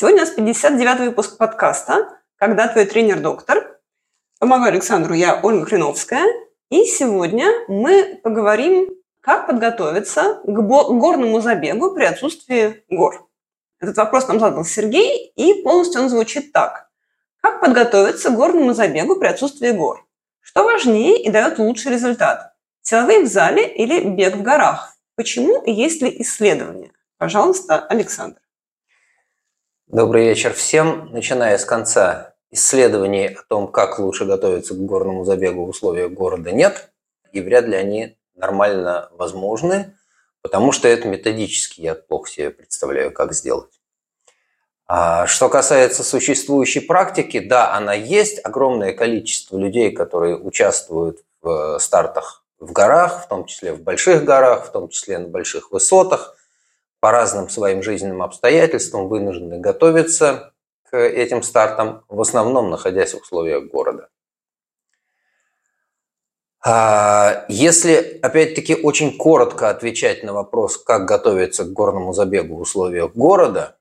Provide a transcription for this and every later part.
Сегодня у нас 59-й выпуск подкаста «Когда твой тренер-доктор». Помогаю Александру я, Ольга Клиновская. И сегодня мы поговорим, как подготовиться к горному забегу при отсутствии гор. Этот вопрос нам задал Сергей, и полностью он звучит так. Как подготовиться к горному забегу при отсутствии гор? Что важнее и дает лучший результат? Силовые в зале или бег в горах? Почему есть ли исследования? Пожалуйста, Александр. Добрый вечер всем. Начиная с конца, исследований о том, как лучше готовиться к горному забегу в условиях города нет, и вряд ли они нормально возможны, потому что это методически я плохо себе представляю, как сделать. А что касается существующей практики, да, она есть. Огромное количество людей, которые участвуют в стартах в горах, в том числе в больших горах, в том числе на больших высотах – по разным своим жизненным обстоятельствам вынуждены готовиться к этим стартам, в основном находясь в условиях города. А, если, опять-таки, очень коротко отвечать на вопрос, как готовиться к горному забегу в условиях города,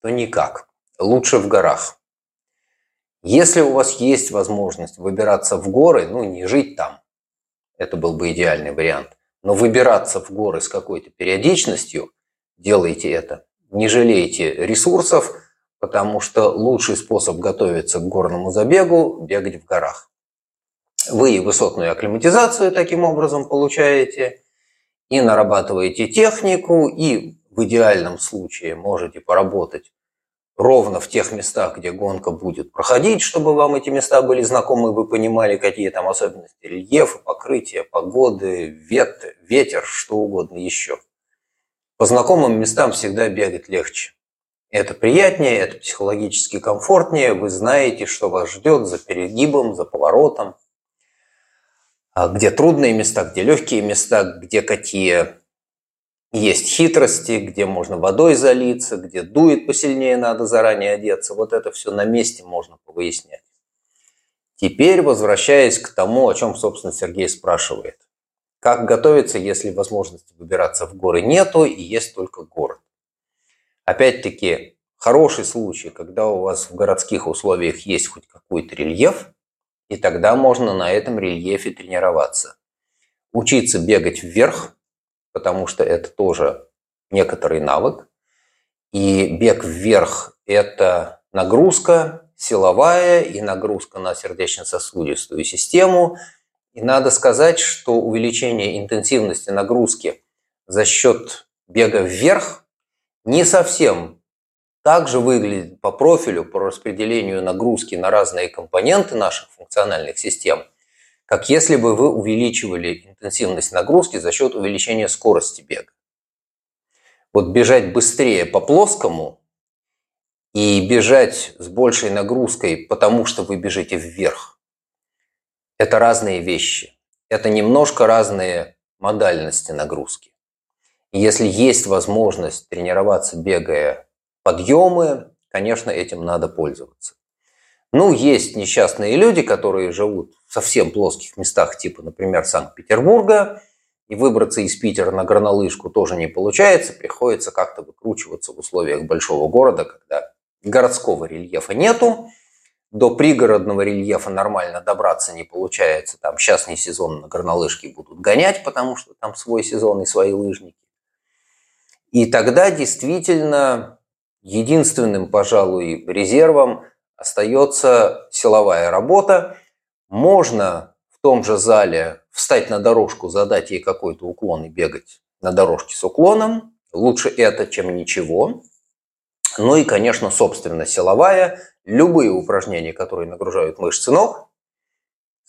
то никак. Лучше в горах. Если у вас есть возможность выбираться в горы, ну не жить там, это был бы идеальный вариант, но выбираться в горы с какой-то периодичностью, делайте это. Не жалейте ресурсов, потому что лучший способ готовиться к горному забегу – бегать в горах. Вы высотную акклиматизацию таким образом получаете, и нарабатываете технику, и в идеальном случае можете поработать ровно в тех местах, где гонка будет проходить, чтобы вам эти места были знакомы, вы понимали, какие там особенности рельефа, покрытия, погоды, ветер, ветер, что угодно еще. По знакомым местам всегда бегать легче. Это приятнее, это психологически комфортнее, вы знаете, что вас ждет за перегибом, за поворотом, а где трудные места, где легкие места, где какие есть хитрости, где можно водой залиться, где дует посильнее, надо заранее одеться. Вот это все на месте можно повыяснять. Теперь возвращаясь к тому, о чем, собственно, Сергей спрашивает. Как готовиться, если возможности выбираться в горы нету и есть только город? Опять-таки, хороший случай, когда у вас в городских условиях есть хоть какой-то рельеф, и тогда можно на этом рельефе тренироваться. Учиться бегать вверх, потому что это тоже некоторый навык. И бег вверх – это нагрузка силовая и нагрузка на сердечно-сосудистую систему – и надо сказать, что увеличение интенсивности нагрузки за счет бега вверх не совсем так же выглядит по профилю, по распределению нагрузки на разные компоненты наших функциональных систем, как если бы вы увеличивали интенсивность нагрузки за счет увеличения скорости бега. Вот бежать быстрее по плоскому и бежать с большей нагрузкой, потому что вы бежите вверх – это разные вещи. Это немножко разные модальности нагрузки. Если есть возможность тренироваться, бегая подъемы, конечно, этим надо пользоваться. Ну, есть несчастные люди, которые живут в совсем плоских местах, типа, например, Санкт-Петербурга, и выбраться из Питера на горнолыжку тоже не получается, приходится как-то выкручиваться в условиях большого города, когда городского рельефа нету, до пригородного рельефа нормально добраться не получается. Там сейчас не сезон, на горнолыжке будут гонять, потому что там свой сезон и свои лыжники. И тогда действительно единственным, пожалуй, резервом остается силовая работа. Можно в том же зале встать на дорожку, задать ей какой-то уклон и бегать на дорожке с уклоном. Лучше это, чем ничего. Ну и, конечно, собственно, силовая любые упражнения, которые нагружают мышцы ног,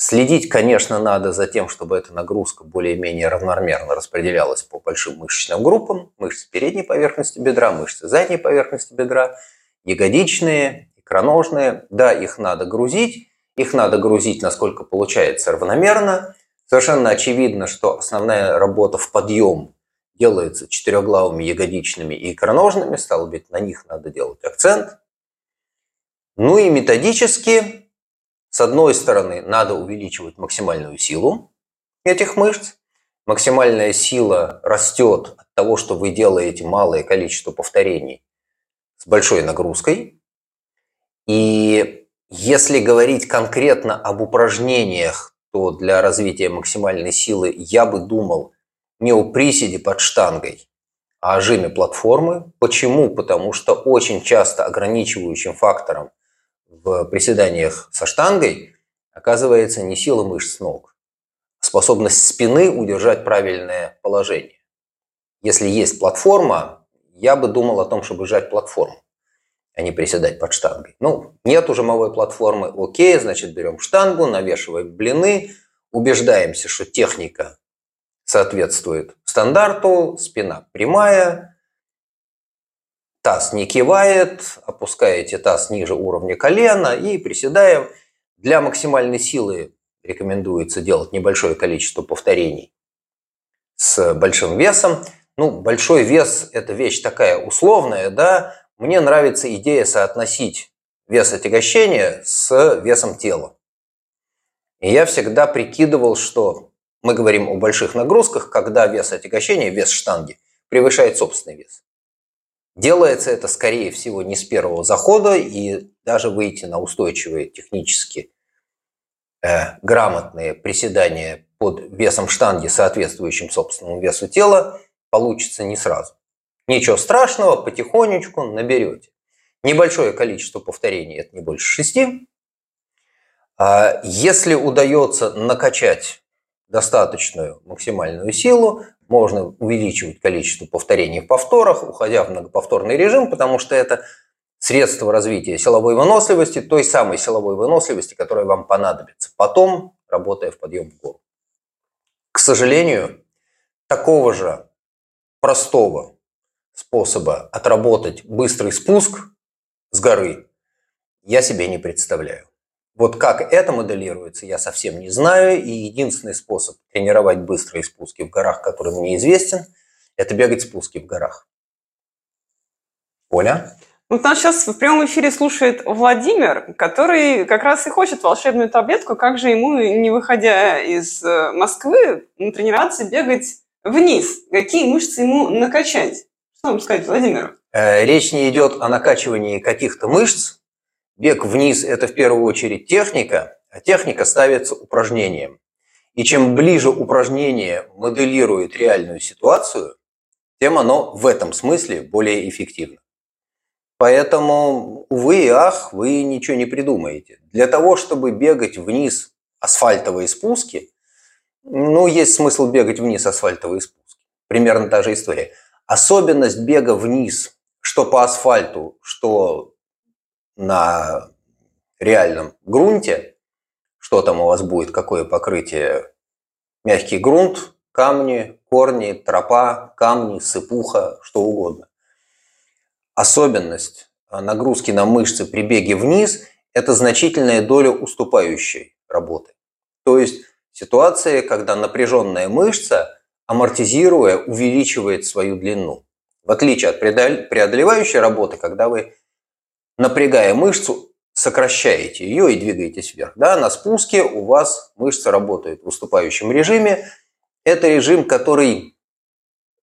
Следить, конечно, надо за тем, чтобы эта нагрузка более-менее равномерно распределялась по большим мышечным группам. Мышцы передней поверхности бедра, мышцы задней поверхности бедра, ягодичные, икроножные. Да, их надо грузить. Их надо грузить, насколько получается, равномерно. Совершенно очевидно, что основная работа в подъем делается четырехглавыми ягодичными и икроножными. Стало быть, на них надо делать акцент. Ну и методически с одной стороны, надо увеличивать максимальную силу этих мышц. Максимальная сила растет от того, что вы делаете малое количество повторений с большой нагрузкой. И если говорить конкретно об упражнениях, то для развития максимальной силы я бы думал не о приседе под штангой, а о жиме платформы. Почему? Потому что очень часто ограничивающим фактором в приседаниях со штангой оказывается не сила мышц ног, а способность спины удержать правильное положение. Если есть платформа, я бы думал о том, чтобы сжать платформу, а не приседать под штангой. Ну, нет уже жимовой платформы, окей, значит берем штангу, навешиваем блины, убеждаемся, что техника соответствует стандарту, спина прямая, Таз не кивает, опускаете таз ниже уровня колена и приседаем. Для максимальной силы рекомендуется делать небольшое количество повторений с большим весом. Ну, большой вес – это вещь такая условная, да. Мне нравится идея соотносить вес отягощения с весом тела. И я всегда прикидывал, что мы говорим о больших нагрузках, когда вес отягощения, вес штанги, превышает собственный вес. Делается это, скорее всего, не с первого захода, и даже выйти на устойчивые технически э, грамотные приседания под весом штанги, соответствующим собственному весу тела, получится не сразу. Ничего страшного, потихонечку наберете. Небольшое количество повторений, это не больше шести. А если удается накачать достаточную максимальную силу, можно увеличивать количество повторений в повторах, уходя в многоповторный режим, потому что это средство развития силовой выносливости, той самой силовой выносливости, которая вам понадобится потом, работая в подъем в гору. К сожалению, такого же простого способа отработать быстрый спуск с горы я себе не представляю. Вот как это моделируется, я совсем не знаю. И единственный способ тренировать быстрые спуски в горах, который мне известен, это бегать спуски в горах. Оля? Вот нас сейчас в прямом эфире слушает Владимир, который как раз и хочет волшебную таблетку, как же ему, не выходя из э, Москвы, тренироваться бегать вниз. Какие мышцы ему накачать? Что вам сказать, Владимир? Э, речь не идет о накачивании каких-то мышц, Бег вниз – это в первую очередь техника, а техника ставится упражнением. И чем ближе упражнение моделирует реальную ситуацию, тем оно в этом смысле более эффективно. Поэтому, увы и ах, вы ничего не придумаете. Для того, чтобы бегать вниз асфальтовые спуски, ну, есть смысл бегать вниз асфальтовые спуски. Примерно та же история. Особенность бега вниз, что по асфальту, что на реальном грунте, что там у вас будет, какое покрытие, мягкий грунт, камни, корни, тропа, камни, сыпуха, что угодно. Особенность нагрузки на мышцы при беге вниз – это значительная доля уступающей работы. То есть ситуация, когда напряженная мышца, амортизируя, увеличивает свою длину. В отличие от преодолевающей работы, когда вы напрягая мышцу, сокращаете ее и двигаетесь вверх. Да, на спуске у вас мышцы работают в уступающем режиме. Это режим, который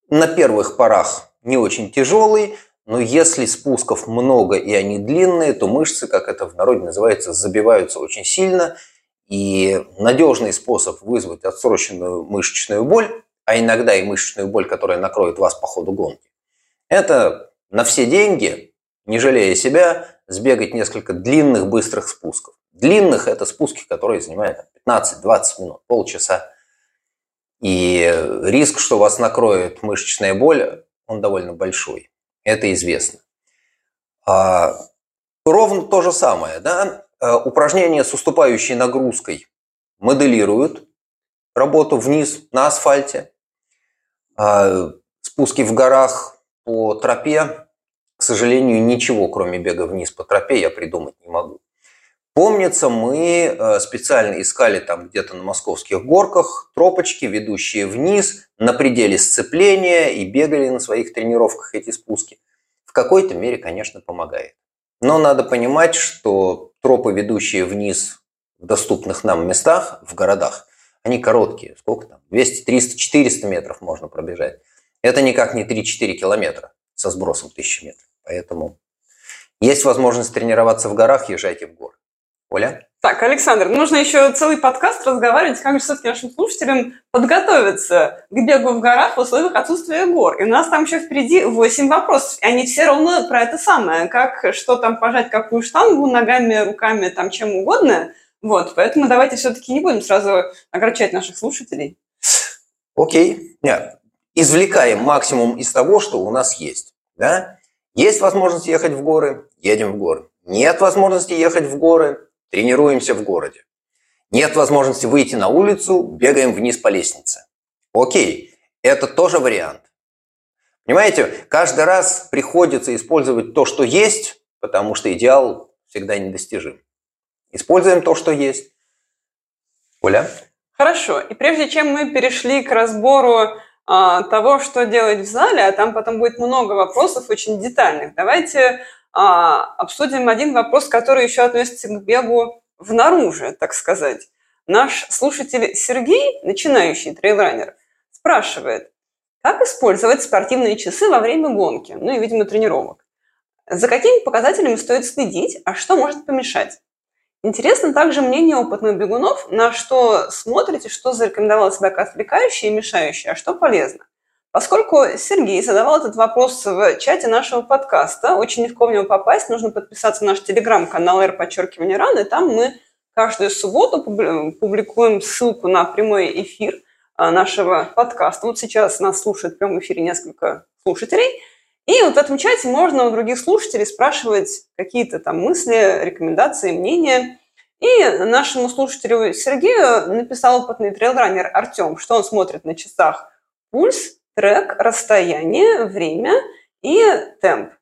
на первых порах не очень тяжелый, но если спусков много и они длинные, то мышцы, как это в народе называется, забиваются очень сильно. И надежный способ вызвать отсроченную мышечную боль, а иногда и мышечную боль, которая накроет вас по ходу гонки, это на все деньги не жалея себя, сбегать несколько длинных быстрых спусков. Длинных – это спуски, которые занимают 15-20 минут, полчаса. И риск, что вас накроет мышечная боль, он довольно большой. Это известно. А, ровно то же самое. Да? А, упражнение с уступающей нагрузкой моделируют работу вниз на асфальте. А, спуски в горах по тропе, к сожалению, ничего, кроме бега вниз по тропе, я придумать не могу. Помнится, мы э, специально искали там где-то на московских горках тропочки, ведущие вниз, на пределе сцепления и бегали на своих тренировках эти спуски. В какой-то мере, конечно, помогает. Но надо понимать, что тропы, ведущие вниз в доступных нам местах, в городах, они короткие. Сколько там? 200, 300, 400 метров можно пробежать. Это никак не 3-4 километра со сбросом 1000 метров. Поэтому есть возможность тренироваться в горах, езжайте в горы. Оля? Так, Александр, нужно еще целый подкаст разговаривать, как же все-таки нашим слушателям подготовиться к бегу в горах в условиях отсутствия гор. И у нас там еще впереди 8 вопросов. И они все ровно про это самое. Как, что там пожать, какую штангу, ногами, руками, там чем угодно. Вот, поэтому давайте все-таки не будем сразу огорчать наших слушателей. Окей. Нет. Извлекаем максимум из того, что у нас есть. Да? Есть возможность ехать в горы, едем в горы. Нет возможности ехать в горы, тренируемся в городе. Нет возможности выйти на улицу, бегаем вниз по лестнице. Окей, это тоже вариант. Понимаете, каждый раз приходится использовать то, что есть, потому что идеал всегда недостижим. Используем то, что есть. Оля? Хорошо. И прежде чем мы перешли к разбору а, того, что делать в зале, а там потом будет много вопросов очень детальных, давайте а, обсудим один вопрос, который еще относится к бегу внаружи, так сказать. Наш слушатель Сергей, начинающий трейлранер, спрашивает, как использовать спортивные часы во время гонки, ну и, видимо, тренировок. За какими показателями стоит следить, а что может помешать? Интересно также мнение опытных бегунов, на что смотрите, что зарекомендовало себя как отвлекающее и мешающее, а что полезно. Поскольку Сергей задавал этот вопрос в чате нашего подкаста, очень легко в него попасть, нужно подписаться на наш телеграм-канал R подчеркивание рано, и там мы каждую субботу публикуем ссылку на прямой эфир а, нашего подкаста. Вот сейчас нас слушает в прямом эфире несколько слушателей. И вот в этом чате можно у других слушателей спрашивать какие-то там мысли, рекомендации, мнения. И нашему слушателю Сергею написал опытный трейлранер Артем, что он смотрит на часах пульс, трек, расстояние, время и темп.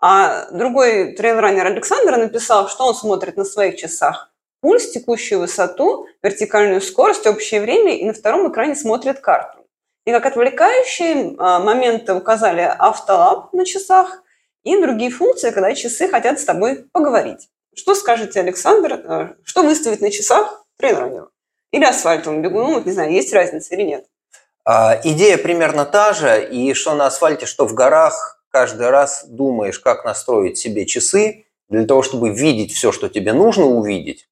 А другой трейлранер Александр написал, что он смотрит на своих часах пульс, текущую высоту, вертикальную скорость, общее время, и на втором экране смотрит карту. И как отвлекающие а, моменты указали автолаб на часах и другие функции, когда часы хотят с тобой поговорить. Что скажете, Александр? А, что выставить на часах трейлранеру? Или асфальтовому бегуну? Не знаю, есть разница или нет? А, идея примерно та же, и что на асфальте, что в горах, каждый раз думаешь, как настроить себе часы для того, чтобы видеть все, что тебе нужно увидеть,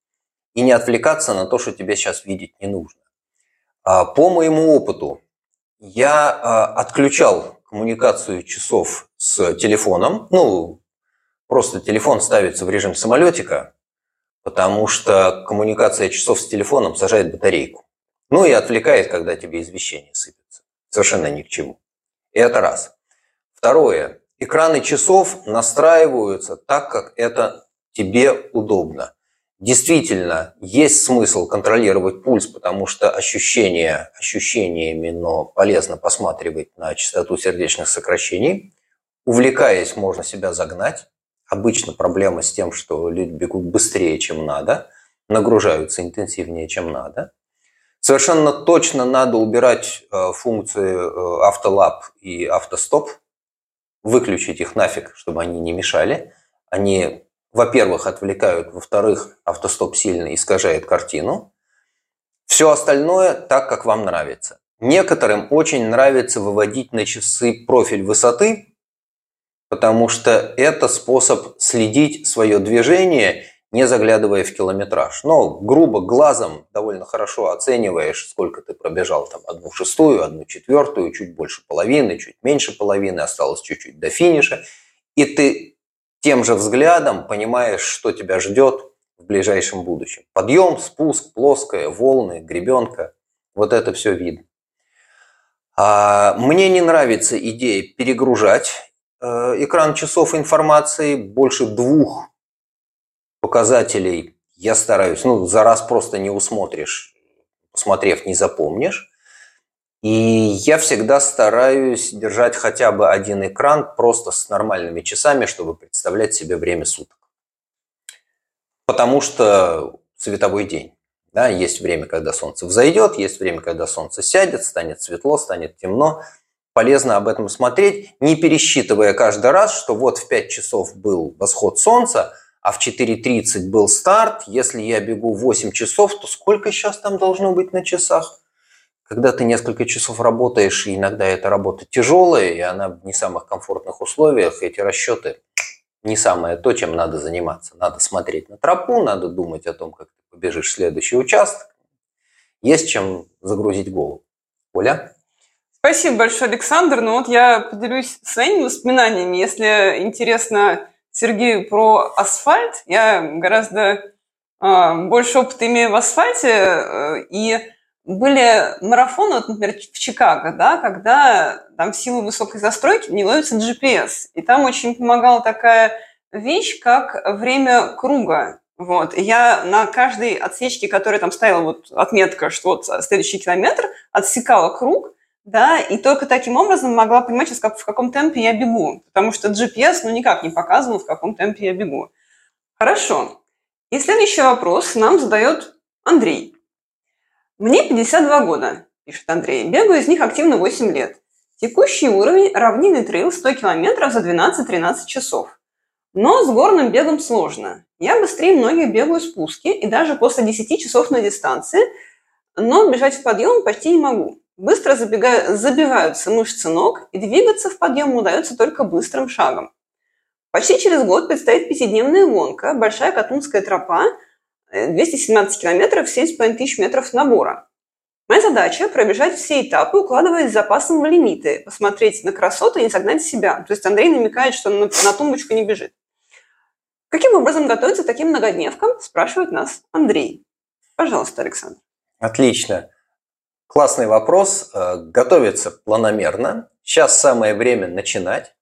и не отвлекаться на то, что тебе сейчас видеть не нужно. А, по моему опыту, я а, отключал коммуникацию часов с телефоном. Ну, просто телефон ставится в режим самолетика, потому что коммуникация часов с телефоном сажает батарейку. Ну и отвлекает, когда тебе извещение сыпется. Совершенно ни к чему. И это раз. Второе. Экраны часов настраиваются так, как это тебе удобно. Действительно, есть смысл контролировать пульс, потому что ощущения ощущениями, но полезно посматривать на частоту сердечных сокращений. Увлекаясь, можно себя загнать. Обычно проблема с тем, что люди бегут быстрее, чем надо, нагружаются интенсивнее, чем надо. Совершенно точно надо убирать э, функции э, автолаб и автостоп, выключить их нафиг, чтобы они не мешали. Они, во-первых, отвлекают, во-вторых, автостоп сильно искажает картину. Все остальное так, как вам нравится. Некоторым очень нравится выводить на часы профиль высоты, потому что это способ следить свое движение не заглядывая в километраж. Но грубо глазом довольно хорошо оцениваешь, сколько ты пробежал, там одну шестую, одну четвертую, чуть больше половины, чуть меньше половины, осталось чуть-чуть до финиша. И ты тем же взглядом понимаешь, что тебя ждет в ближайшем будущем. Подъем, спуск, плоская, волны, гребенка. Вот это все видно. А мне не нравится идея перегружать э, экран часов информации больше двух показателей я стараюсь, ну, за раз просто не усмотришь посмотрев, не запомнишь. И я всегда стараюсь держать хотя бы один экран просто с нормальными часами, чтобы представлять себе время суток. Потому что световой день. Да, есть время, когда солнце взойдет, есть время, когда солнце сядет, станет светло, станет темно. Полезно об этом смотреть, не пересчитывая каждый раз, что вот в 5 часов был восход солнца, а в 4.30 был старт. Если я бегу 8 часов, то сколько сейчас там должно быть на часах? Когда ты несколько часов работаешь, и иногда эта работа тяжелая, и она в не самых комфортных условиях, эти расчеты не самое то, чем надо заниматься. Надо смотреть на тропу, надо думать о том, как ты побежишь в следующий участок. Есть чем загрузить голову. Оля? Спасибо большое, Александр. Ну вот я поделюсь своими воспоминаниями. Если интересно Сергею про асфальт, я гораздо э, больше опыта имею в асфальте, э, и были марафоны, вот, например, в Чикаго, да, когда там в силу высокой застройки не ловится GPS. И там очень помогала такая вещь, как время круга. Вот. И я на каждой отсечке, которая там ставила вот отметка, что вот следующий километр, отсекала круг, да, и только таким образом могла понимать, как, в каком темпе я бегу, потому что GPS ну никак не показывал, в каком темпе я бегу. Хорошо. И следующий вопрос нам задает Андрей. Мне 52 года, пишет Андрей. Бегаю из них активно 8 лет. Текущий уровень – равнинный трейл 100 километров за 12-13 часов. Но с горным бегом сложно. Я быстрее многих бегаю спуски и даже после 10 часов на дистанции, но бежать в подъем почти не могу. Быстро забегаю, забиваются мышцы ног, и двигаться в подъем удается только быстрым шагом. Почти через год предстоит пятидневная гонка, большая Катунская тропа – 217 километров, 7,5 тысяч метров набора. Моя задача – пробежать все этапы, укладываясь с запасом в лимиты, посмотреть на красоту и не согнать себя. То есть Андрей намекает, что на, на тумбочку не бежит. Каким образом готовиться к таким многодневкам, спрашивает нас Андрей. Пожалуйста, Александр. Отлично. Классный вопрос. Э, готовиться планомерно. Сейчас самое время начинать.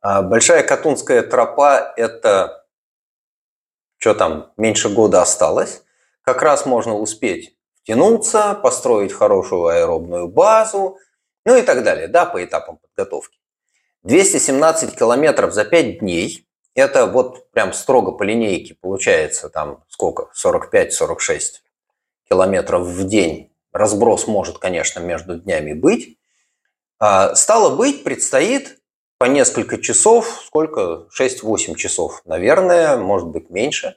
А большая Катунская тропа – это что там, меньше года осталось, как раз можно успеть втянуться, построить хорошую аэробную базу, ну и так далее, да, по этапам подготовки. 217 километров за 5 дней, это вот прям строго по линейке получается там сколько, 45-46 километров в день. Разброс может, конечно, между днями быть. А, стало быть, предстоит по несколько часов, сколько? 6-8 часов, наверное, может быть меньше.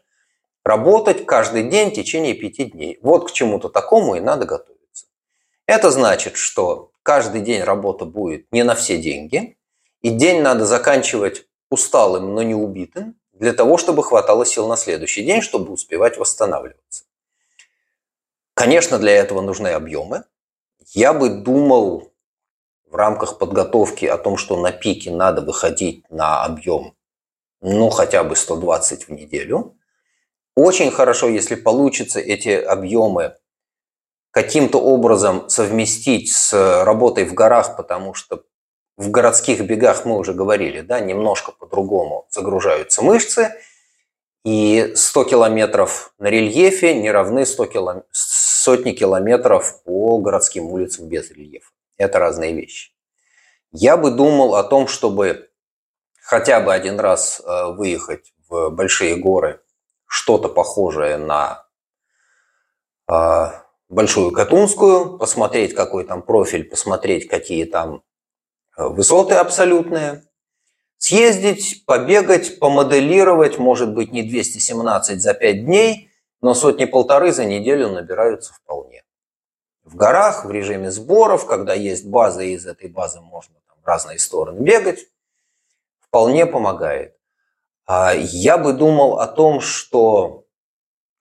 Работать каждый день в течение пяти дней. Вот к чему-то такому и надо готовиться. Это значит, что каждый день работа будет не на все деньги, и день надо заканчивать усталым, но не убитым, для того, чтобы хватало сил на следующий день, чтобы успевать восстанавливаться. Конечно, для этого нужны объемы. Я бы думал в рамках подготовки о том, что на пике надо выходить на объем, ну, хотя бы 120 в неделю. Очень хорошо, если получится эти объемы каким-то образом совместить с работой в горах, потому что в городских бегах мы уже говорили, да, немножко по-другому загружаются мышцы, и 100 километров на рельефе не равны 100 килом... сотни километров по городским улицам без рельефа. Это разные вещи. Я бы думал о том, чтобы хотя бы один раз э, выехать в большие горы, что-то похожее на э, Большую Катунскую, посмотреть, какой там профиль, посмотреть, какие там э, высоты абсолютные, съездить, побегать, помоделировать, может быть, не 217 за 5 дней, но сотни-полторы за неделю набираются вполне в горах, в режиме сборов, когда есть база, и из этой базы можно там, в разные стороны бегать, вполне помогает. А я бы думал о том, что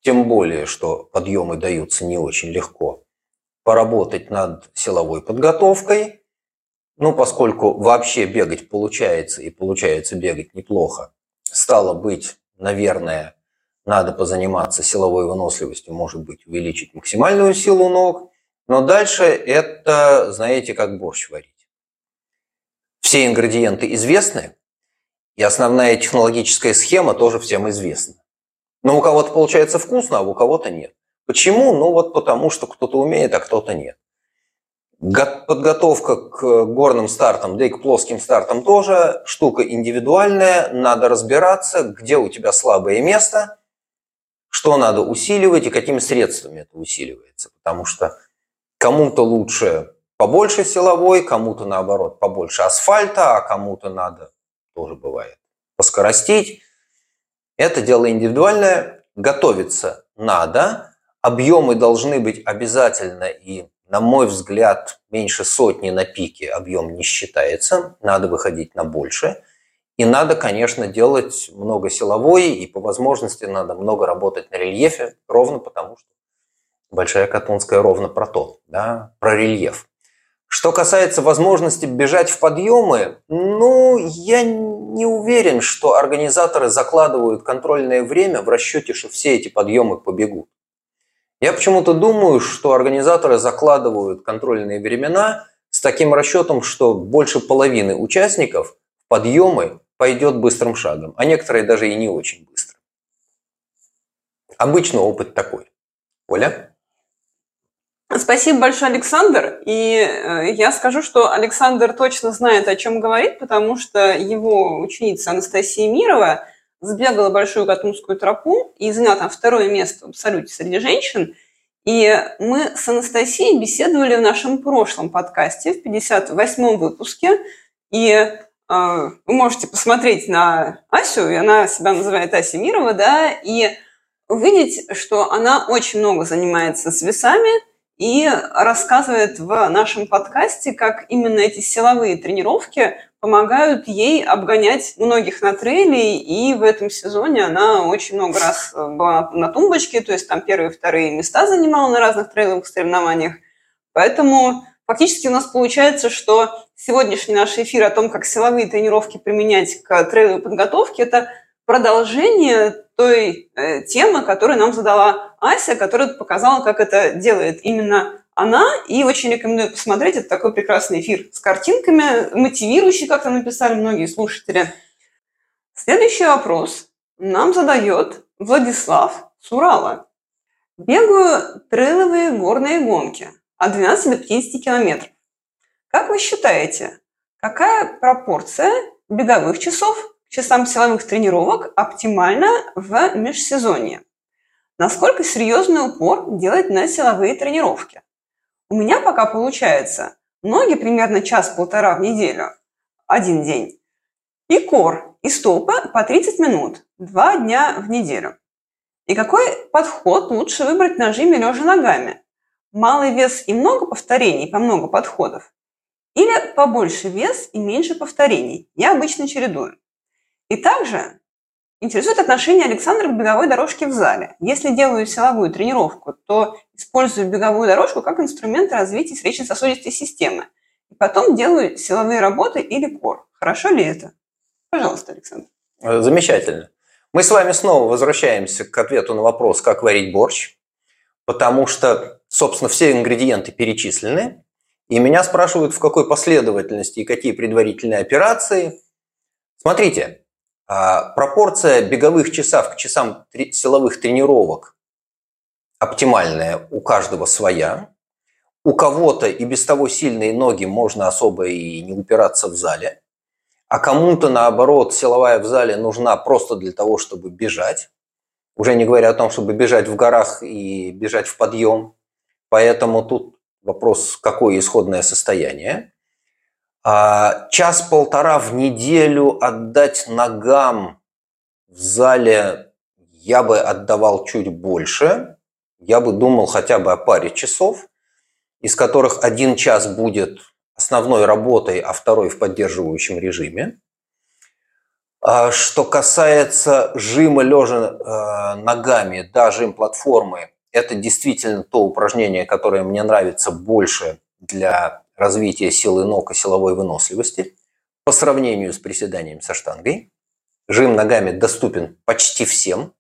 тем более, что подъемы даются не очень легко, поработать над силовой подготовкой, ну, поскольку вообще бегать получается, и получается бегать неплохо, стало быть, наверное, надо позаниматься силовой выносливостью, может быть, увеличить максимальную силу ног, но дальше это, знаете, как борщ варить. Все ингредиенты известны, и основная технологическая схема тоже всем известна. Но у кого-то получается вкусно, а у кого-то нет. Почему? Ну вот потому, что кто-то умеет, а кто-то нет. Подготовка к горным стартам, да и к плоским стартам тоже штука индивидуальная. Надо разбираться, где у тебя слабое место, что надо усиливать и какими средствами это усиливается. Потому что кому-то лучше побольше силовой, кому-то наоборот побольше асфальта, а кому-то надо, тоже бывает, поскоростить. Это дело индивидуальное. Готовиться надо. Объемы должны быть обязательно и на мой взгляд, меньше сотни на пике объем не считается, надо выходить на больше. И надо, конечно, делать много силовой, и по возможности надо много работать на рельефе, ровно потому что Большая Катунская ровно про то, да, про рельеф. Что касается возможности бежать в подъемы, ну, я не уверен, что организаторы закладывают контрольное время в расчете, что все эти подъемы побегут. Я почему-то думаю, что организаторы закладывают контрольные времена с таким расчетом, что больше половины участников подъемы пойдет быстрым шагом, а некоторые даже и не очень быстро. Обычно опыт такой. Оля? Спасибо большое, Александр. И э, я скажу, что Александр точно знает, о чем говорит, потому что его ученица Анастасия Мирова – забегала большую Катунскую тропу и заняла там второе место в абсолюте среди женщин. И мы с Анастасией беседовали в нашем прошлом подкасте, в 58-м выпуске. И э, вы можете посмотреть на Асю, и она себя называет Ася Мирова, да, и увидеть, что она очень много занимается с весами и рассказывает в нашем подкасте, как именно эти силовые тренировки помогают ей обгонять многих на трейле, и в этом сезоне она очень много раз э, была на тумбочке, то есть там первые и вторые места занимала на разных трейловых соревнованиях. Поэтому фактически у нас получается, что сегодняшний наш эфир о том, как силовые тренировки применять к трейловой подготовке, это продолжение той э, темы, которую нам задала Ася, которая показала, как это делает именно она, и очень рекомендую посмотреть. Это такой прекрасный эфир с картинками, мотивирующий, как там написали многие слушатели. Следующий вопрос нам задает Владислав Сурала. Бегаю трейловые горные гонки от 12 до 50 километров. Как вы считаете, какая пропорция беговых часов часам силовых тренировок оптимальна в межсезонье? Насколько серьезный упор делать на силовые тренировки? У меня пока получается ноги примерно час-полтора в неделю, один день, и кор, и стопы по 30 минут, два дня в неделю. И какой подход лучше выбрать на жиме лежа ногами? Малый вес и много повторений по много подходов? Или побольше вес и меньше повторений? Я обычно чередую. И также Интересует отношение Александра к беговой дорожке в зале. Если делаю силовую тренировку, то использую беговую дорожку как инструмент развития сердечно-сосудистой системы. И потом делаю силовые работы или кор. Хорошо ли это? Пожалуйста, Александр. Э, замечательно. Мы с вами снова возвращаемся к ответу на вопрос, как варить борщ, потому что, собственно, все ингредиенты перечислены, и меня спрашивают, в какой последовательности и какие предварительные операции. Смотрите, пропорция беговых часов к часам силовых тренировок оптимальная у каждого своя. У кого-то и без того сильные ноги можно особо и не упираться в зале. А кому-то, наоборот, силовая в зале нужна просто для того, чтобы бежать. Уже не говоря о том, чтобы бежать в горах и бежать в подъем. Поэтому тут вопрос, какое исходное состояние. А, час-полтора в неделю отдать ногам в зале я бы отдавал чуть больше. Я бы думал хотя бы о паре часов, из которых один час будет основной работой, а второй в поддерживающем режиме. А что касается жима лежа э, ногами, да, жим платформы, это действительно то упражнение, которое мне нравится больше для развития силы ног и силовой выносливости по сравнению с приседанием со штангой. Жим ногами доступен почти всем.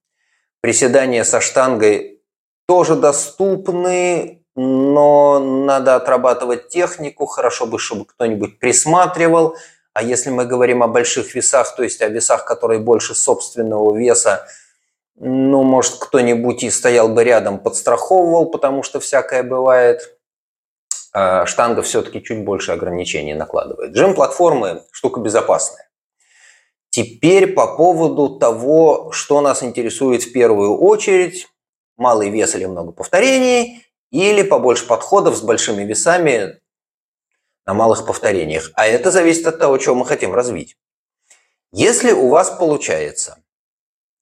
Приседания со штангой тоже доступны, но надо отрабатывать технику, хорошо бы, чтобы кто-нибудь присматривал. А если мы говорим о больших весах, то есть о весах, которые больше собственного веса, Ну, может, кто-нибудь и стоял бы рядом, подстраховывал, потому что всякое бывает. А штанга все-таки чуть больше ограничений накладывает. Джим-платформы – штука безопасная. Теперь по поводу того, что нас интересует в первую очередь. Малый вес или много повторений, или побольше подходов с большими весами на малых повторениях. А это зависит от того, чего мы хотим развить. Если у вас получается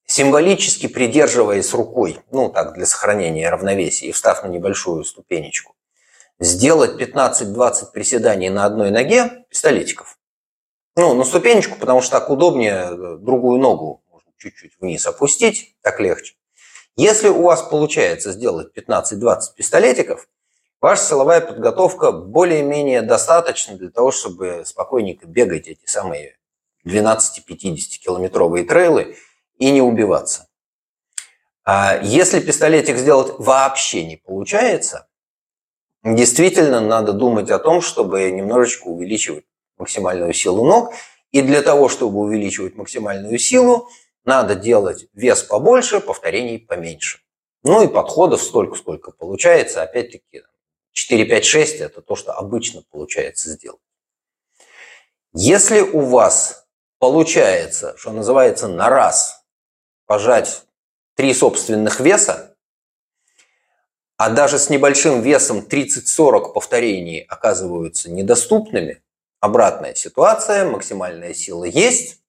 символически придерживаясь рукой, ну так, для сохранения равновесия и встав на небольшую ступенечку, сделать 15-20 приседаний на одной ноге пистолетиков. Ну, на ступенечку, потому что так удобнее э, другую ногу можно чуть-чуть вниз опустить, так легче. Если у вас получается сделать 15-20 пистолетиков, ваша силовая подготовка более-менее достаточна для того, чтобы спокойненько бегать эти самые 12-50 километровые трейлы и не убиваться. А если пистолетик сделать вообще не получается, действительно надо думать о том, чтобы немножечко увеличивать максимальную силу ног. И для того, чтобы увеличивать максимальную силу, надо делать вес побольше, повторений поменьше. Ну и подходов столько, сколько получается. Опять-таки 4, 5, 6 – это то, что обычно получается сделать. Если у вас получается, что называется, на раз пожать три собственных веса, а даже с небольшим весом 30-40 повторений оказываются недоступными, обратная ситуация, максимальная сила есть,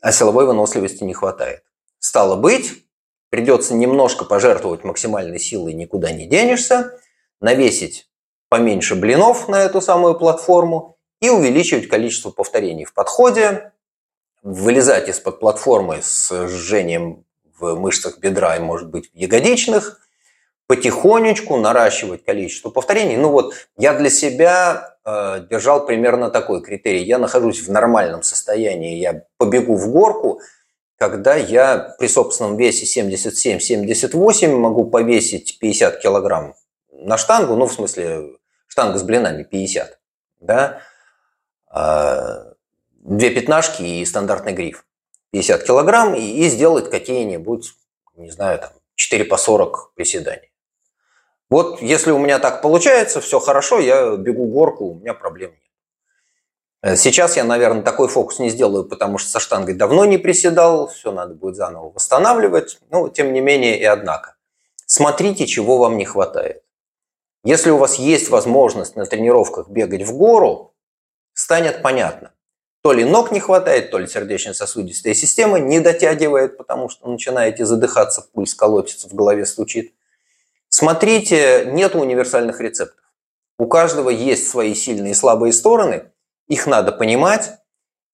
а силовой выносливости не хватает. Стало быть, придется немножко пожертвовать максимальной силой, никуда не денешься, навесить поменьше блинов на эту самую платформу и увеличивать количество повторений в подходе, вылезать из-под платформы с жжением в мышцах бедра и, может быть, в ягодичных, потихонечку наращивать количество повторений. Ну вот я для себя э, держал примерно такой критерий. Я нахожусь в нормальном состоянии, я побегу в горку, когда я при собственном весе 77-78 могу повесить 50 килограмм на штангу, ну в смысле штанга с блинами 50, да, а, две пятнашки и стандартный гриф 50 килограмм и, и сделать какие-нибудь, не знаю, там 4 по 40 приседаний. Вот если у меня так получается, все хорошо, я бегу горку, у меня проблем нет. Э, сейчас я, наверное, такой фокус не сделаю, потому что со штангой давно не приседал, все надо будет заново восстанавливать. Но, тем не менее, и однако. Смотрите, чего вам не хватает. Если у вас есть возможность на тренировках бегать в гору, станет понятно. То ли ног не хватает, то ли сердечно-сосудистая система не дотягивает, потому что начинаете задыхаться, пульс колотится, в голове стучит. Смотрите, нет универсальных рецептов. У каждого есть свои сильные и слабые стороны, их надо понимать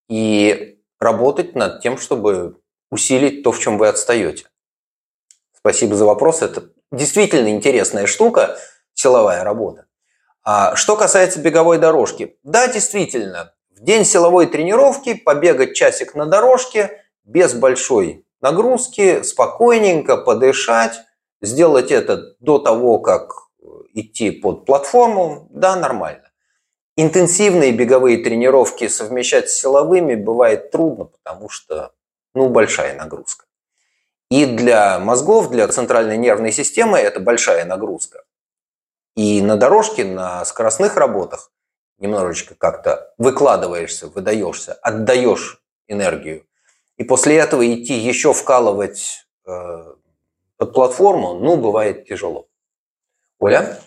и работать над тем, чтобы усилить то, в чем вы отстаете. Спасибо за вопрос. Это действительно интересная штука, силовая работа. А что касается беговой дорожки, да, действительно, в день силовой тренировки побегать часик на дорожке без большой нагрузки, спокойненько подышать, сделать это до того, как идти под платформу, да, нормально. Интенсивные беговые тренировки совмещать с силовыми бывает трудно, потому что, ну, большая нагрузка. И для мозгов, для центральной нервной системы это большая нагрузка. И на дорожке, на скоростных работах немножечко как-то выкладываешься, выдаешься, отдаешь энергию. И после этого идти еще вкалывать э, под платформу, ну, бывает тяжело. Оля?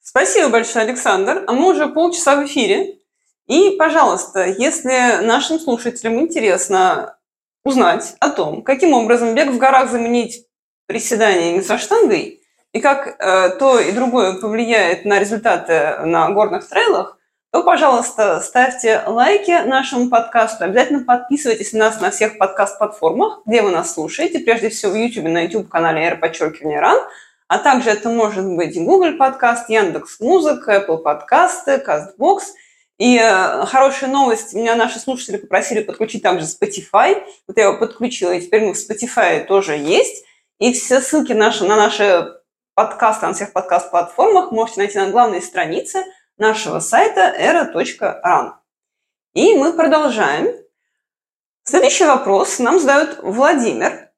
Спасибо большое, Александр. А мы уже полчаса в эфире. И, пожалуйста, если нашим слушателям интересно узнать о том, каким образом бег в горах заменить приседаниями со штангой, и как э, то и другое повлияет на результаты на горных трейлах, то, пожалуйста, ставьте лайки нашему подкасту. Обязательно подписывайтесь на нас на всех подкаст-платформах, где вы нас слушаете. Прежде всего в YouTube, на YouTube-канале R подчеркивание ран. А также это может быть Google подкаст, Яндекс Музыка, Apple подкасты, CastBox. И э, хорошая новость, меня наши слушатели попросили подключить также Spotify. Вот я его подключила, и теперь мы в Spotify тоже есть. И все ссылки наши, на наши подкасты на всех подкаст-платформах можете найти на главной странице – нашего сайта era.ran. И мы продолжаем. Следующий вопрос нам задает Владимир.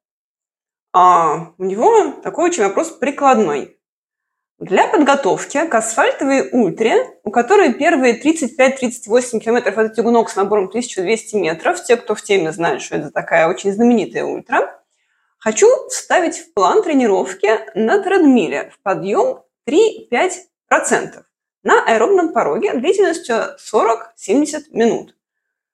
А у него такой очень вопрос прикладной. Для подготовки к асфальтовой ультре, у которой первые 35-38 километров это тягунок с набором 1200 метров, те, кто в теме знают, что это такая очень знаменитая ультра, хочу вставить в план тренировки на тредмиле в подъем 3-5% на аэробном пороге длительностью 40-70 минут.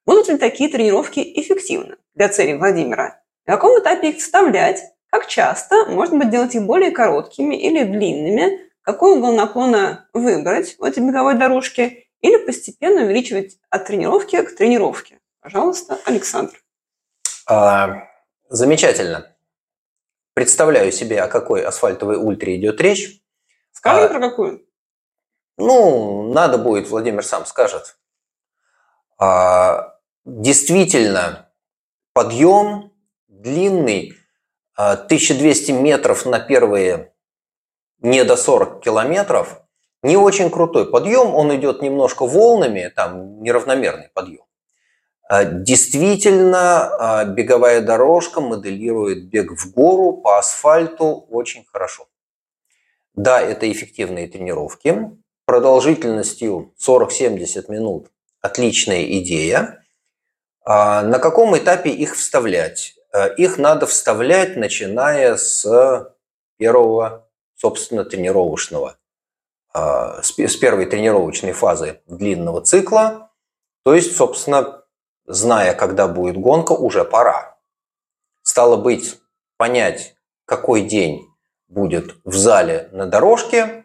Будут ли такие тренировки эффективны для цели Владимира? На каком этапе их вставлять? Как часто? Можно быть, делать их более короткими или длинными? Какой угол наклона выбрать в этой беговой дорожке? Или постепенно увеличивать от тренировки к тренировке? Пожалуйста, Александр. А, замечательно. Представляю себе, о какой асфальтовой ультре идет речь. Скажем а, про какую? Ну, надо будет, Владимир сам скажет. А, действительно, подъем длинный, 1200 а, метров на первые не до 40 километров, не очень крутой подъем, он идет немножко волнами, там неравномерный подъем. А, действительно, беговая дорожка моделирует бег в гору по асфальту очень хорошо. Да, это эффективные тренировки продолжительностью 40-70 минут отличная идея. А на каком этапе их вставлять? Э, их надо вставлять, начиная с первого, собственно, тренировочного, а, с первой тренировочной фазы длинного цикла. То есть, собственно, зная, когда будет гонка, уже пора. Стало быть, понять, какой день будет в зале на дорожке,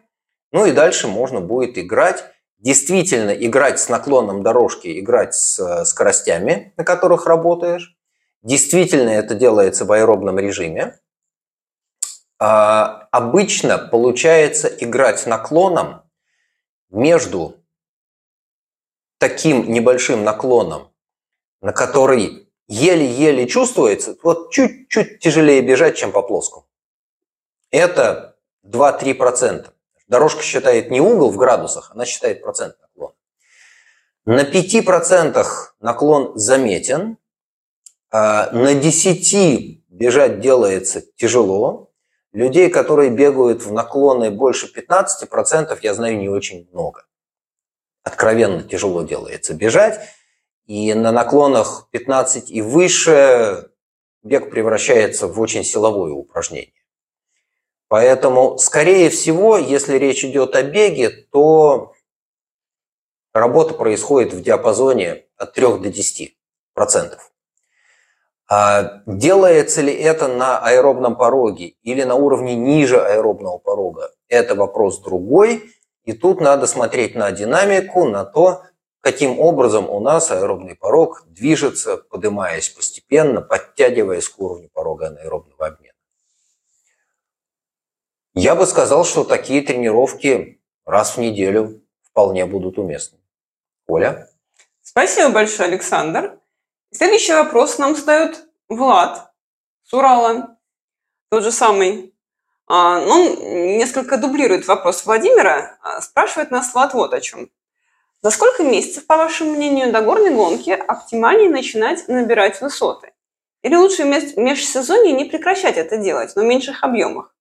ну и дальше можно будет играть действительно играть с наклоном дорожки, играть с э, скоростями, на которых работаешь. Действительно это делается в аэробном режиме. А, обычно получается играть наклоном между таким небольшим наклоном, на который еле-еле чувствуется, вот чуть-чуть тяжелее бежать, чем по плоскому. Это 2-3%. Дорожка считает не угол в градусах, она считает процент наклона. На 5% наклон заметен, а на 10 бежать делается тяжело. Людей, которые бегают в наклоны больше 15%, я знаю не очень много. Откровенно тяжело делается бежать. И на наклонах 15 и выше бег превращается в очень силовое упражнение. Поэтому, скорее всего, если речь идет о беге, то работа происходит в диапазоне от 3 до 10 процентов. А делается ли это на аэробном пороге или на уровне ниже аэробного порога, это вопрос другой. И тут надо смотреть на динамику, на то, каким образом у нас аэробный порог движется, поднимаясь постепенно, подтягиваясь к уровню порога анаэробного обмена. Я бы сказал, что такие тренировки раз в неделю вполне будут уместны. Оля? Спасибо большое, Александр. Следующий вопрос нам задает Влад с Урала. Тот же самый. А, он несколько дублирует вопрос Владимира. А, спрашивает нас Влад вот о чем. За сколько месяцев, по вашему мнению, до горной гонки оптимальнее начинать набирать высоты? Или лучше в межсезонье не прекращать это делать, но в меньших объемах?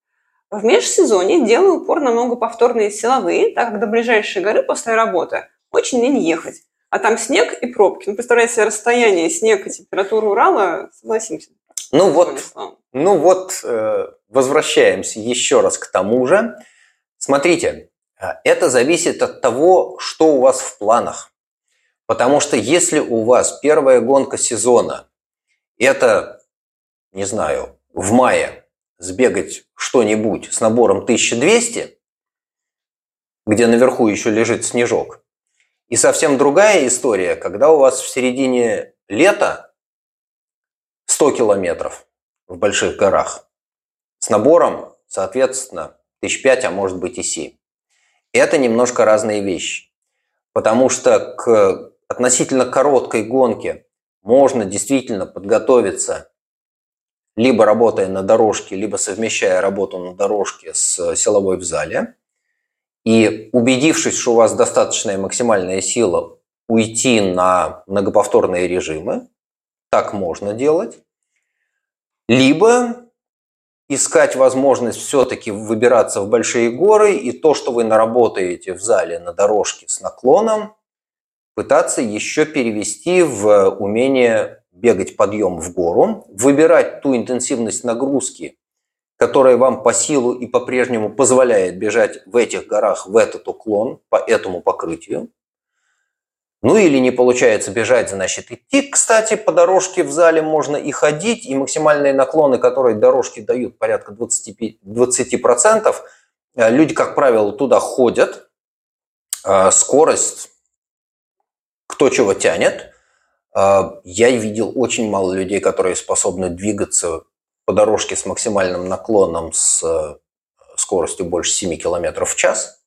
В межсезонье делаю упор на многоповторные силовые, так как до ближайшей горы после работы очень лень ехать. А там снег и пробки. Ну, представляете себе расстояние, снег и температура Урала, согласимся. Ну вот, ну вот, э, возвращаемся еще раз к тому же. Смотрите, э, это зависит от того, что у вас в планах. Потому что если у вас первая гонка сезона, это, не знаю, в мае, сбегать что-нибудь с набором 1200, где наверху еще лежит снежок. И совсем другая история, когда у вас в середине лета 100 километров в больших горах с набором, соответственно, 1005, а может быть и 7. Это немножко разные вещи. Потому что к относительно короткой гонке можно действительно подготовиться либо работая на дорожке, либо совмещая работу на дорожке с силовой в зале. И убедившись, что у вас достаточная максимальная сила, уйти на многоповторные режимы. Так можно делать. Либо искать возможность все-таки выбираться в большие горы и то, что вы наработаете в зале на дорожке с наклоном, пытаться еще перевести в умение бегать подъем в гору, выбирать ту интенсивность нагрузки, которая вам по силу и по-прежнему позволяет бежать в этих горах в этот уклон, по этому покрытию. Ну или не получается бежать, значит идти. Кстати, по дорожке в зале можно и ходить, и максимальные наклоны, которые дорожки дают, порядка 20%, 20% э, люди, как правило, туда ходят. Э, скорость кто чего тянет. Э, я видел очень мало людей, которые способны двигаться по дорожке с максимальным наклоном с э, скоростью больше 7 км в час.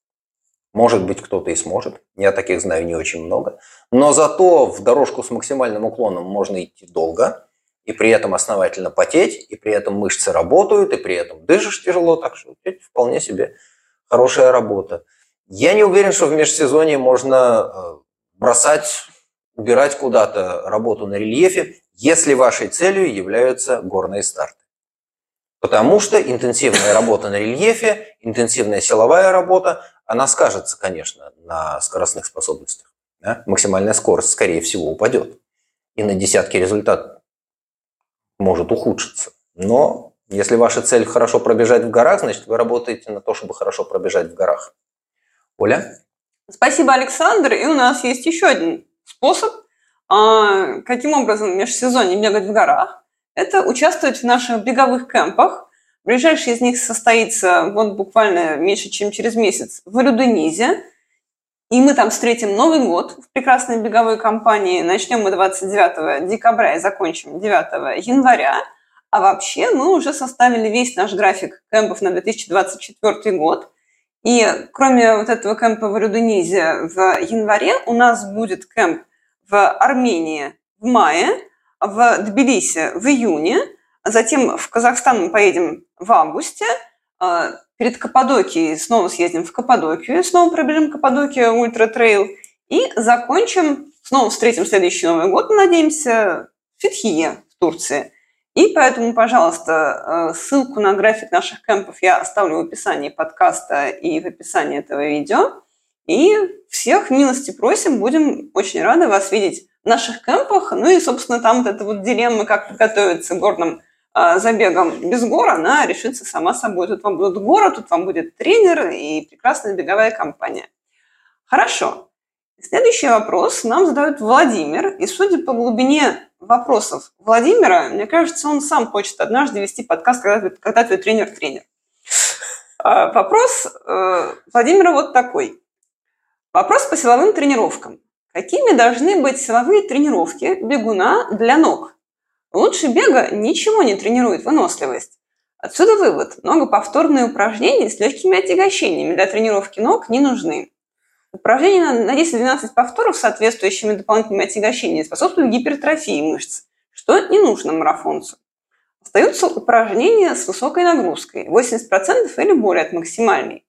Может быть, кто-то и сможет. Я таких знаю не очень много. Но зато в дорожку с максимальным уклоном можно идти долго, и при этом основательно потеть, и при этом мышцы работают, и при этом дышишь тяжело, так что это вполне себе хорошая работа. Я не уверен, что в межсезонье можно э, бросать, убирать куда-то работу на рельефе, если вашей целью являются горные старты. Потому что интенсивная работа на рельефе, интенсивная силовая работа, она скажется, конечно, на скоростных способностях. Да? Максимальная скорость, скорее всего, упадет. И на десятки результат может ухудшиться. Но если ваша цель хорошо пробежать в горах, значит, вы работаете на то, чтобы хорошо пробежать в горах. Оля? Спасибо, Александр. И у нас есть еще один способ, а, каким образом межсезонье бегать в горах это участвовать в наших беговых кемпах. Ближайший из них состоится вот буквально меньше, чем через месяц в Рюденизе. И мы там встретим Новый год в прекрасной беговой компании. Начнем мы 29 декабря и закончим 9 января. А вообще мы уже составили весь наш график кемпов на 2024 год. И кроме вот этого кемпа в Олюденизе в январе у нас будет кемп в Армении в мае – в Тбилиси в июне, затем в Казахстан мы поедем в августе, а, перед Каппадокией снова съездим в Каппадокию, снова пробежим Каппадокию Ultra Trail и закончим, снова встретим следующий Новый год, надеемся, в Фетхие в Турции. И поэтому, пожалуйста, а, ссылку на график наших кемпов я оставлю в описании подкаста и в описании этого видео. И всех милости просим, будем очень рады вас видеть наших кемпах. Ну и, собственно, там вот эта вот дилемма, как подготовиться к горным э, без гора, она решится сама собой. Тут вам будут горы, тут вам будет тренер и прекрасная беговая компания. Хорошо. Следующий вопрос нам задает Владимир. И судя по глубине вопросов Владимира, мне кажется, он сам хочет однажды вести подкаст «Когда, когда твой тренер тренер». А, вопрос э, Владимира вот такой. Вопрос по силовым тренировкам. Какими должны быть силовые тренировки бегуна для ног? Лучше бега ничего не тренирует выносливость. Отсюда вывод. Многоповторные упражнения с легкими отягощениями для тренировки ног не нужны. Упражнения на 10-12 повторов с соответствующими дополнительными отягощениями способствуют гипертрофии мышц, что не нужно марафонцу. Остаются упражнения с высокой нагрузкой, 80% или более от максимальной,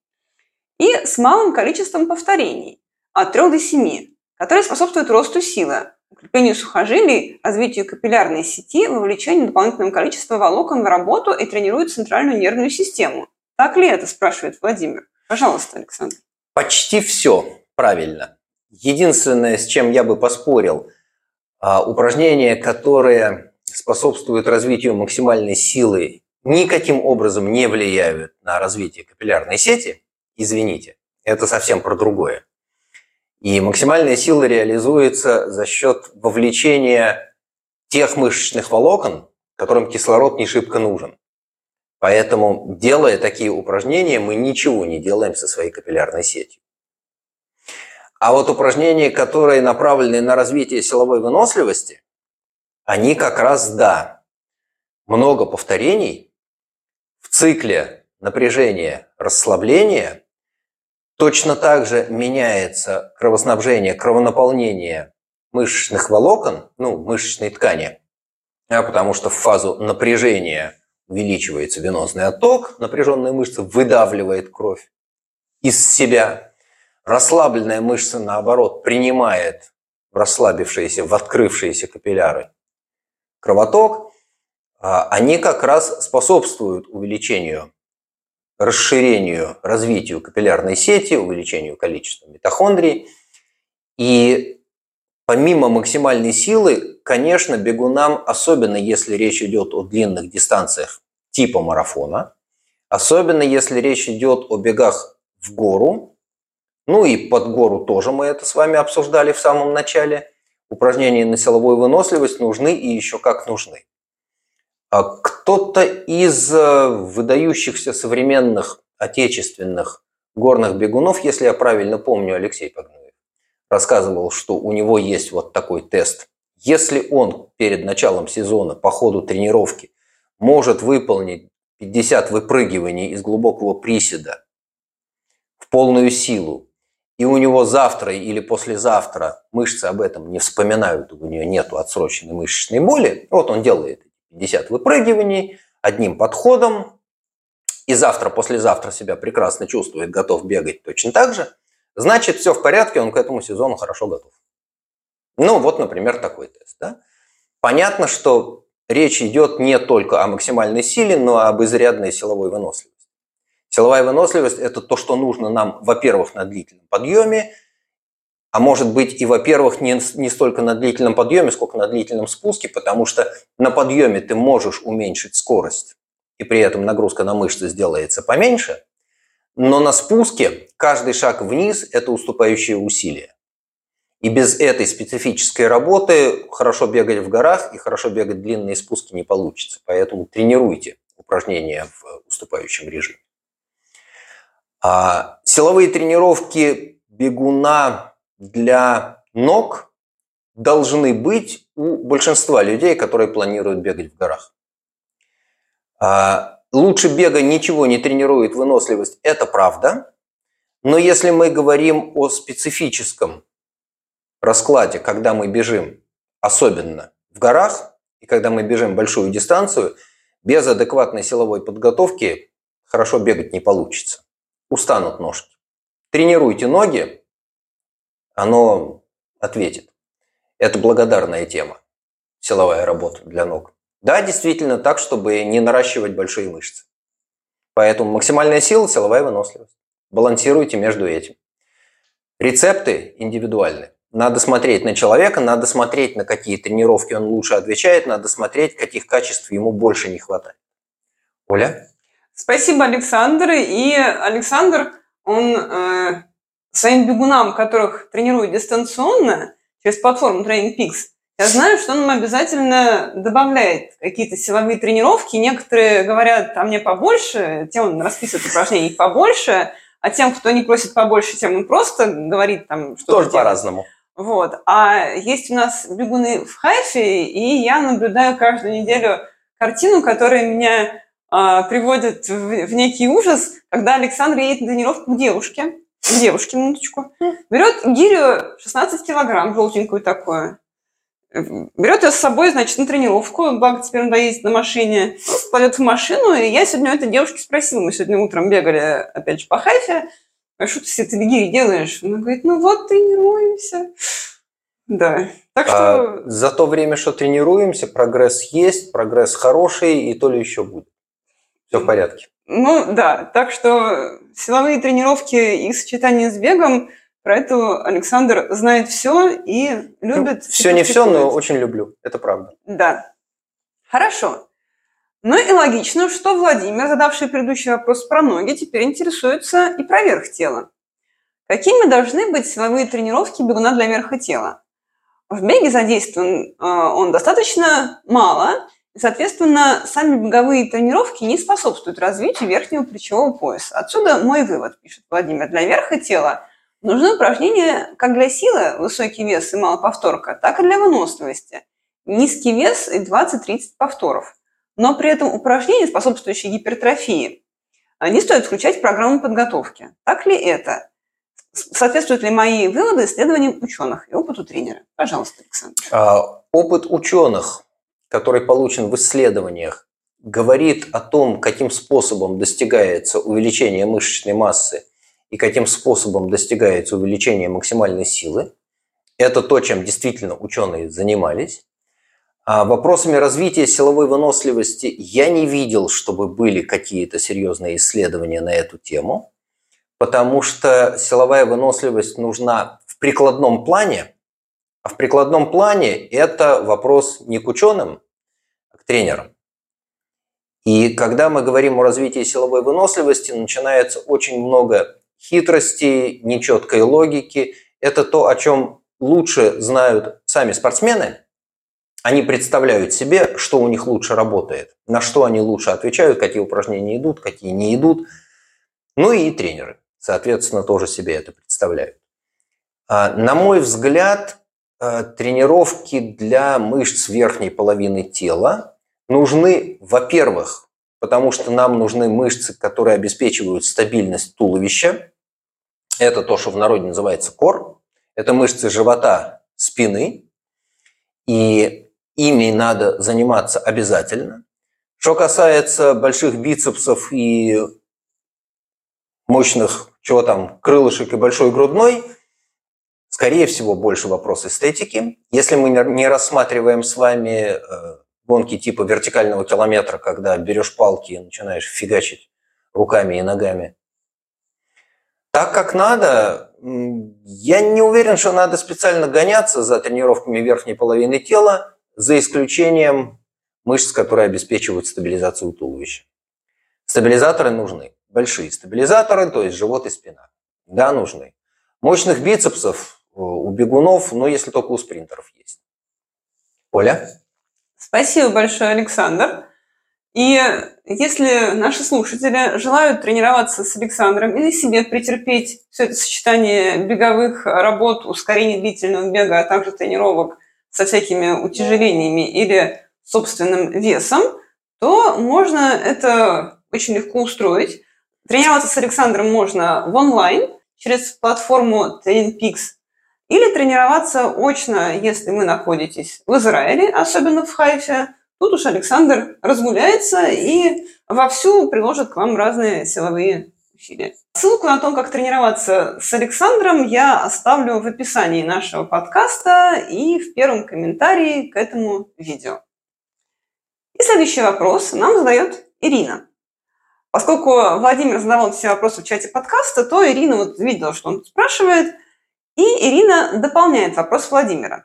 и с малым количеством повторений, от 3 до 7, которые способствуют росту силы, укреплению сухожилий, развитию капиллярной сети, вовлечению дополнительного количества волокон в работу и тренируют центральную нервную систему. Так ли это, спрашивает Владимир? Пожалуйста, Александр. Почти все правильно. Единственное, с чем я бы поспорил, а, упражнения, которые способствуют развитию максимальной силы, никаким образом не влияют на развитие капиллярной сети, извините, это совсем про другое. И максимальная сила реализуется за счет вовлечения тех мышечных волокон, которым кислород не шибко нужен. Поэтому, делая такие упражнения, мы ничего не делаем со своей капиллярной сетью. А вот упражнения, которые направлены на развитие силовой выносливости, они как раз, да, много повторений в цикле напряжения, расслабления – Точно так же меняется кровоснабжение, кровонаполнение мышечных волокон, ну, мышечной ткани, потому что в фазу напряжения увеличивается венозный отток, напряженная мышца выдавливает кровь из себя. Расслабленная мышца, наоборот, принимает расслабившиеся, в открывшиеся капилляры кровоток. а, они как раз способствуют увеличению, расширению, развитию капиллярной сети, увеличению количества митохондрий. И помимо максимальной силы, конечно, бегунам, особенно если речь идет о длинных дистанциях типа марафона, особенно если речь идет о бегах в гору, ну и под гору тоже мы это с вами обсуждали в самом начале, упражнения на силовую выносливость нужны и еще как нужны. А кто-то из э, выдающихся современных отечественных горных бегунов, если я правильно помню, Алексей Погнуев, рассказывал, что у него есть вот такой тест. Если он перед началом сезона по ходу тренировки может выполнить 50 выпрыгиваний из глубокого приседа в полную силу, и у него завтра или послезавтра мышцы об этом не вспоминают, у нее нет отсроченной мышечной боли, вот он делает 50 выпрыгиваний одним подходом, и завтра, послезавтра себя прекрасно чувствует, готов бегать точно так же, значит, все в порядке, он к этому сезону хорошо готов. Ну, вот, например, такой тест. Да? Понятно, что речь идет не только о максимальной силе, но и об изрядной силовой выносливости. Силовая выносливость – это то, что нужно нам, во-первых, на длительном подъеме, а может быть и, во-первых, не, не столько на длительном подъеме, сколько на длительном спуске, потому что на подъеме ты можешь уменьшить скорость, и при этом нагрузка на мышцы сделается поменьше, но на спуске каждый шаг вниз – это уступающее усилие. И без этой специфической работы хорошо бегать в горах и хорошо бегать длинные спуски не получится. Поэтому тренируйте упражнения в уступающем режиме. А силовые тренировки бегуна для ног должны быть у большинства людей, которые планируют бегать в горах. Лучше бега ничего не тренирует выносливость, это правда. Но если мы говорим о специфическом раскладе, когда мы бежим, особенно в горах, и когда мы бежим большую дистанцию, без адекватной силовой подготовки хорошо бегать не получится. Устанут ножки. Тренируйте ноги, оно ответит. Это благодарная тема, силовая работа для ног. Да, действительно так, чтобы не наращивать большие мышцы. Поэтому максимальная сила, силовая выносливость. Балансируйте между этим. Рецепты индивидуальны. Надо смотреть на человека, надо смотреть, на какие тренировки он лучше отвечает, надо смотреть, каких качеств ему больше не хватает. Оля? Спасибо, Александр. И Александр, он э, своим бегунам, которых тренируют дистанционно через платформу Training Peaks, я знаю, что он обязательно добавляет какие-то силовые тренировки. Некоторые говорят, а мне побольше, тем он расписывает упражнений побольше, а тем, кто не просит побольше, тем он просто говорит там что Тоже по-разному. Вот. А есть у нас бегуны в Хайфе, и я наблюдаю каждую неделю картину, которая меня э, приводит в, в некий ужас, когда Александр едет на тренировку к девушке, девушки, минуточку, берет гирю 16 килограмм, желтенькую такую, берет ее с собой, значит, на тренировку, благо теперь он доедет на машине, кладет в машину, и я сегодня у этой девушки спросила, мы сегодня утром бегали, опять же, по хайфе, а что ты с этой гири делаешь? Она говорит, ну вот, тренируемся. Да. Так что... А, за то время, что тренируемся, прогресс есть, прогресс хороший, и то ли еще будет. Все в порядке. Ну да, так что силовые тренировки и сочетание с бегом, про это Александр знает все и любит. Ну, все не все, но очень люблю, это правда. Да. Хорошо. Ну и логично, что Владимир, задавший предыдущий вопрос про ноги, теперь интересуется и про верх тела. Какими должны быть силовые тренировки бегуна для верха тела? В беге задействован э, он достаточно мало, Соответственно, сами беговые тренировки не способствуют развитию верхнего плечевого пояса. Отсюда мой вывод, пишет Владимир. Для верха тела нужны упражнения как для силы, высокий вес и малоповторка, так и для выносливости. Низкий вес и 20-30 повторов. Но при этом упражнения, способствующие гипертрофии, не стоит включать в программу подготовки. Так ли это? Соответствуют ли мои выводы исследованиям ученых и опыту тренера? Пожалуйста, Александр. А, опыт ученых который получен в исследованиях, говорит о том, каким способом достигается увеличение мышечной массы и каким способом достигается увеличение максимальной силы. Это то, чем действительно ученые занимались. А вопросами развития силовой выносливости я не видел, чтобы были какие-то серьезные исследования на эту тему, потому что силовая выносливость нужна в прикладном плане, а в прикладном плане это вопрос не к ученым, а к тренерам. И когда мы говорим о развитии силовой выносливости, начинается очень много хитростей, нечеткой логики. Это то, о чем лучше знают сами спортсмены – они представляют себе, что у них лучше работает, на что они лучше отвечают, какие упражнения идут, какие не идут. Ну и тренеры, соответственно, тоже себе это представляют. А, на мой взгляд, а, тренировки для мышц верхней половины тела нужны, во-первых, потому что нам нужны мышцы, которые обеспечивают стабильность туловища. Это то, что в народе называется кор. Это мышцы живота, спины. И ими надо заниматься обязательно. Что касается больших бицепсов и мощных, чего там, крылышек и большой грудной, скорее всего, больше вопрос эстетики. Если мы не рассматриваем с вами э, гонки типа вертикального километра, когда берешь палки и начинаешь фигачить руками и ногами. Так как надо, я не уверен, что надо специально гоняться за тренировками верхней половины тела за исключением мышц, которые обеспечивают стабилизацию туловища. Стабилизаторы нужны. Большие стабилизаторы, то есть живот и спина. Да, нужны. Мощных бицепсов э, у бегунов, но если только у спринтеров есть. Оля? Спасибо большое, Александр. И если наши слушатели желают тренироваться с Александром или себе претерпеть все это сочетание беговых работ, ускорения длительного бега, а также тренировок со всякими утяжелениями или собственным весом, то можно это очень легко устроить. Тренироваться с Александром можно в онлайн через платформу TrainPix или тренироваться очно, если вы находитесь в Израиле, особенно в Хайфе. Тут уж Александр разгуляется и вовсю приложит к вам разные силовые усилия. Ссылку на то, как тренироваться с Александром, я оставлю в описании нашего подкаста и в первом комментарии к этому видео. И следующий вопрос нам задает Ирина. Поскольку Владимир задавал все вопросы в чате подкаста, то Ирина вот видела, что он спрашивает, и Ирина дополняет вопрос Владимира.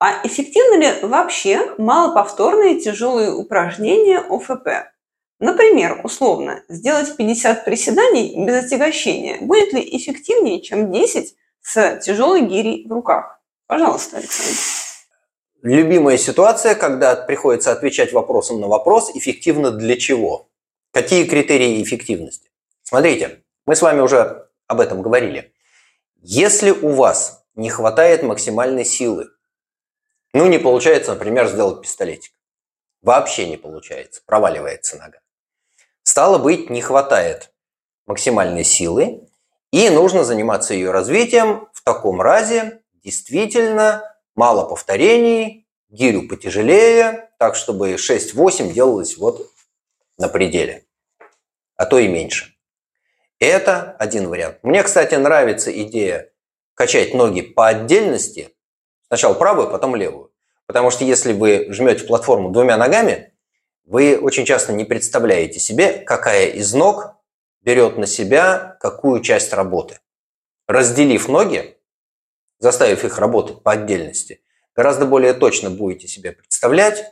А эффективны ли вообще малоповторные тяжелые упражнения ОФП? Например, условно, сделать 50 приседаний без отягощения будет ли эффективнее, чем 10 с тяжелой гирей в руках? Пожалуйста, Александр. Любимая ситуация, когда приходится отвечать вопросом на вопрос, эффективно для чего? Какие критерии эффективности? Смотрите, мы с вами уже об этом говорили. Если у вас не хватает максимальной силы, ну не получается, например, сделать пистолетик, вообще не получается, проваливается нога, Стало быть, не хватает максимальной силы, и нужно заниматься ее развитием. В таком разе действительно мало повторений, гирю потяжелее, так чтобы 6-8 делалось вот на пределе, а то и меньше. Это один вариант. Мне, кстати, нравится идея качать ноги по отдельности, сначала правую, потом левую. Потому что если вы жмете платформу двумя ногами, вы очень часто не представляете себе, какая из ног берет на себя какую часть работы. Разделив ноги, заставив их работать по отдельности, гораздо более точно будете себе представлять,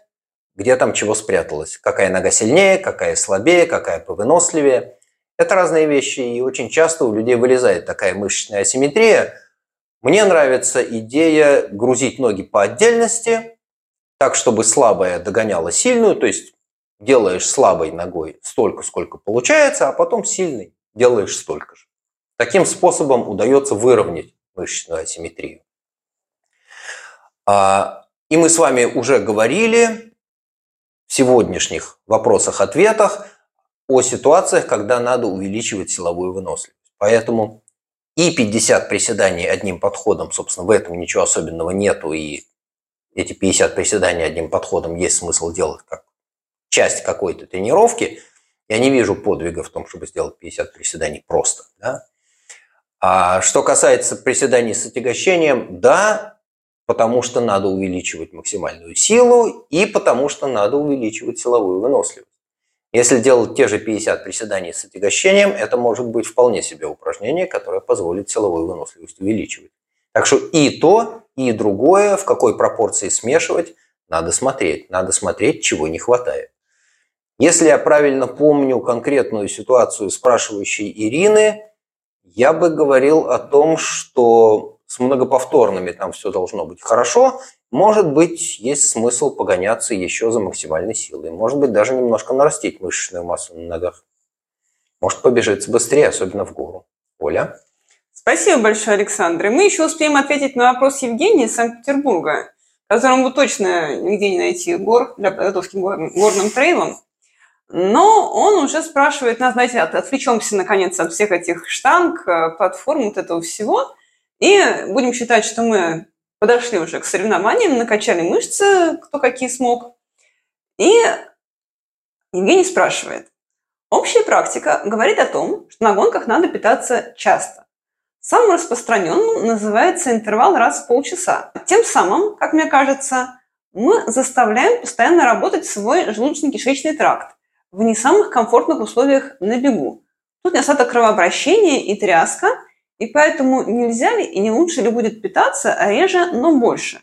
где там чего спряталось, какая нога сильнее, какая слабее, какая повыносливее. Это разные вещи, и очень часто у людей вылезает такая мышечная асимметрия. Мне нравится идея грузить ноги по отдельности, так, чтобы слабая догоняла сильную, то есть делаешь слабой ногой столько, сколько получается, а потом сильной делаешь столько же. Таким способом удается выровнять мышечную асимметрию. А, и мы с вами уже говорили в сегодняшних вопросах-ответах о ситуациях, когда надо увеличивать силовую выносливость. Поэтому и 50 приседаний одним подходом, собственно, в этом ничего особенного нету, и эти 50 приседаний одним подходом есть смысл делать как часть какой-то тренировки, я не вижу подвига в том, чтобы сделать 50 приседаний просто. Да? А что касается приседаний с отягощением, да, потому что надо увеличивать максимальную силу и потому что надо увеличивать силовую выносливость. Если делать те же 50 приседаний с отягощением, это может быть вполне себе упражнение, которое позволит силовую выносливость увеличивать. Так что и то, и другое, в какой пропорции смешивать, надо смотреть. Надо смотреть, чего не хватает. Если я правильно помню конкретную ситуацию спрашивающей Ирины, я бы говорил о том, что с многоповторными там все должно быть хорошо. Может быть, есть смысл погоняться еще за максимальной силой. Может быть, даже немножко нарастить мышечную массу на ногах. Может побежать быстрее, особенно в гору. Оля? Спасибо большое, Александр. И мы еще успеем ответить на вопрос Евгения из Санкт-Петербурга, которому точно нигде не найти гор для подготовки к горным трейлам. Но он уже спрашивает нас, знаете, отвлечемся наконец от всех этих штанг, э, платформ, вот этого всего, и будем считать, что мы подошли уже к соревнованиям, накачали мышцы, кто какие смог. И Евгений спрашивает. Общая практика говорит о том, что на гонках надо питаться часто. Самым распространенным называется интервал раз в полчаса. Тем самым, как мне кажется, мы заставляем постоянно работать свой желудочно-кишечный тракт в не самых комфортных условиях на бегу. Тут недостаток кровообращения и тряска, и поэтому нельзя ли и не лучше ли будет питаться реже, но больше.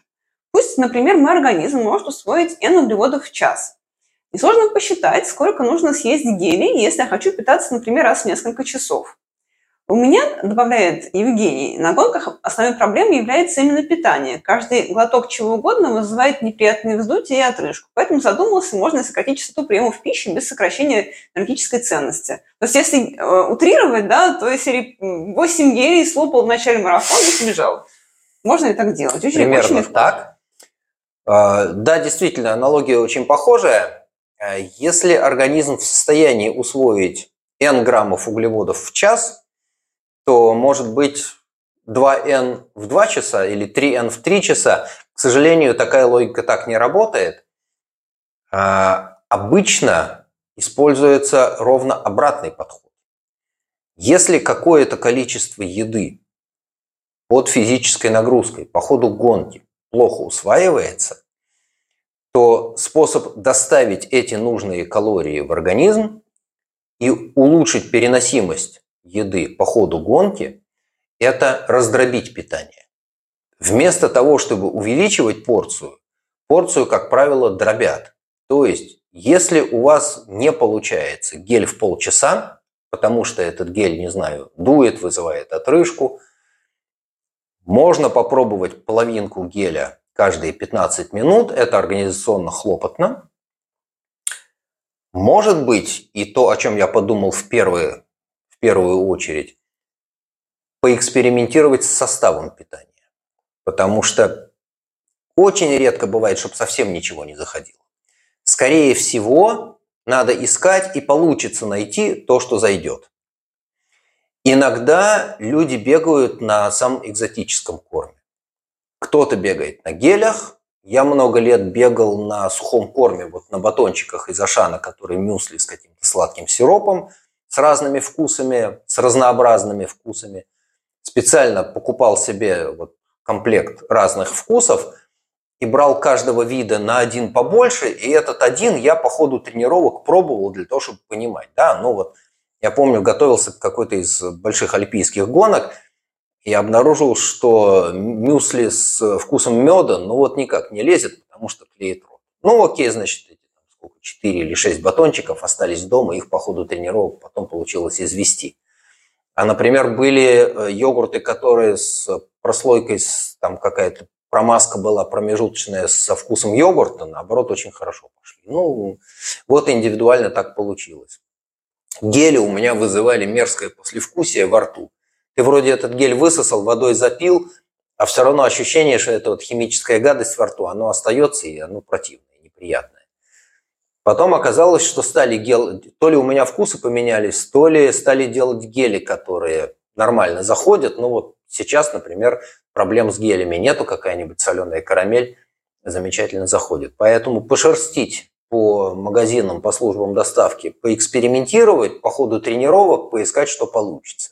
Пусть, например, мой организм может усвоить N углеводов в час. Несложно посчитать, сколько нужно съесть гелий, если я хочу питаться, например, раз в несколько часов. У меня, добавляет Евгений, на гонках основной проблемой является именно питание. Каждый глоток чего угодно вызывает неприятные вздутие и отрыжку. Поэтому задумался, можно сократить частоту приемов пищи без сокращения энергетической ценности. То есть если э, утрировать, да, то если 8 гелей слопал в начале марафона и побежал. Можно ли так делать? Очень, Примерно очень так. А, да, действительно, аналогия очень похожая. А, если организм в состоянии усвоить n граммов углеводов в час – то может быть 2n в 2 часа или 3n в 3 часа. К сожалению, такая логика так не работает. А, обычно используется ровно обратный подход. Если какое-то количество еды под физической нагрузкой по ходу гонки плохо усваивается, то способ доставить эти нужные калории в организм и улучшить переносимость еды по ходу гонки – это раздробить питание. Вместо того, чтобы увеличивать порцию, порцию, как правило, дробят. То есть, если у вас не получается гель в полчаса, потому что этот гель, не знаю, дует, вызывает отрыжку, можно попробовать половинку геля каждые 15 минут. Это организационно хлопотно. Может быть, и то, о чем я подумал в первые в первую очередь, поэкспериментировать с составом питания. Потому что очень редко бывает, чтобы совсем ничего не заходило. Скорее всего, надо искать и получится найти то, что зайдет. Иногда люди бегают на самом экзотическом корме. Кто-то бегает на гелях. Я много лет бегал на сухом корме, вот на батончиках из Ашана, который мюсли с каким-то сладким сиропом – с разными вкусами, с разнообразными вкусами. Специально покупал себе вот комплект разных вкусов и брал каждого вида на один побольше, и этот один я по ходу тренировок пробовал для того, чтобы понимать. Да, ну вот я помню, готовился к какой-то из больших альпийских гонок, и обнаружил, что мюсли с вкусом меда, ну вот никак не лезет, потому что клеит рот. Ну окей, значит, сколько, 4 или 6 батончиков остались дома, их по ходу тренировок потом получилось извести. А, например, были э, йогурты, которые с прослойкой, там какая-то промазка была промежуточная со вкусом йогурта, наоборот, очень хорошо пошли. Ну, вот индивидуально так получилось. Гели у меня вызывали мерзкое послевкусие во рту. Ты вроде этот гель высосал, водой запил, а все равно ощущение, что это вот химическая гадость во рту, оно остается, и оно противное, неприятное. Потом оказалось, что стали гел... то ли у меня вкусы поменялись, то ли стали делать гели, которые нормально заходят. Ну вот сейчас, например, проблем с гелями нету, какая-нибудь соленая карамель замечательно заходит. Поэтому пошерстить по магазинам, по службам доставки, поэкспериментировать по ходу тренировок, поискать, что получится.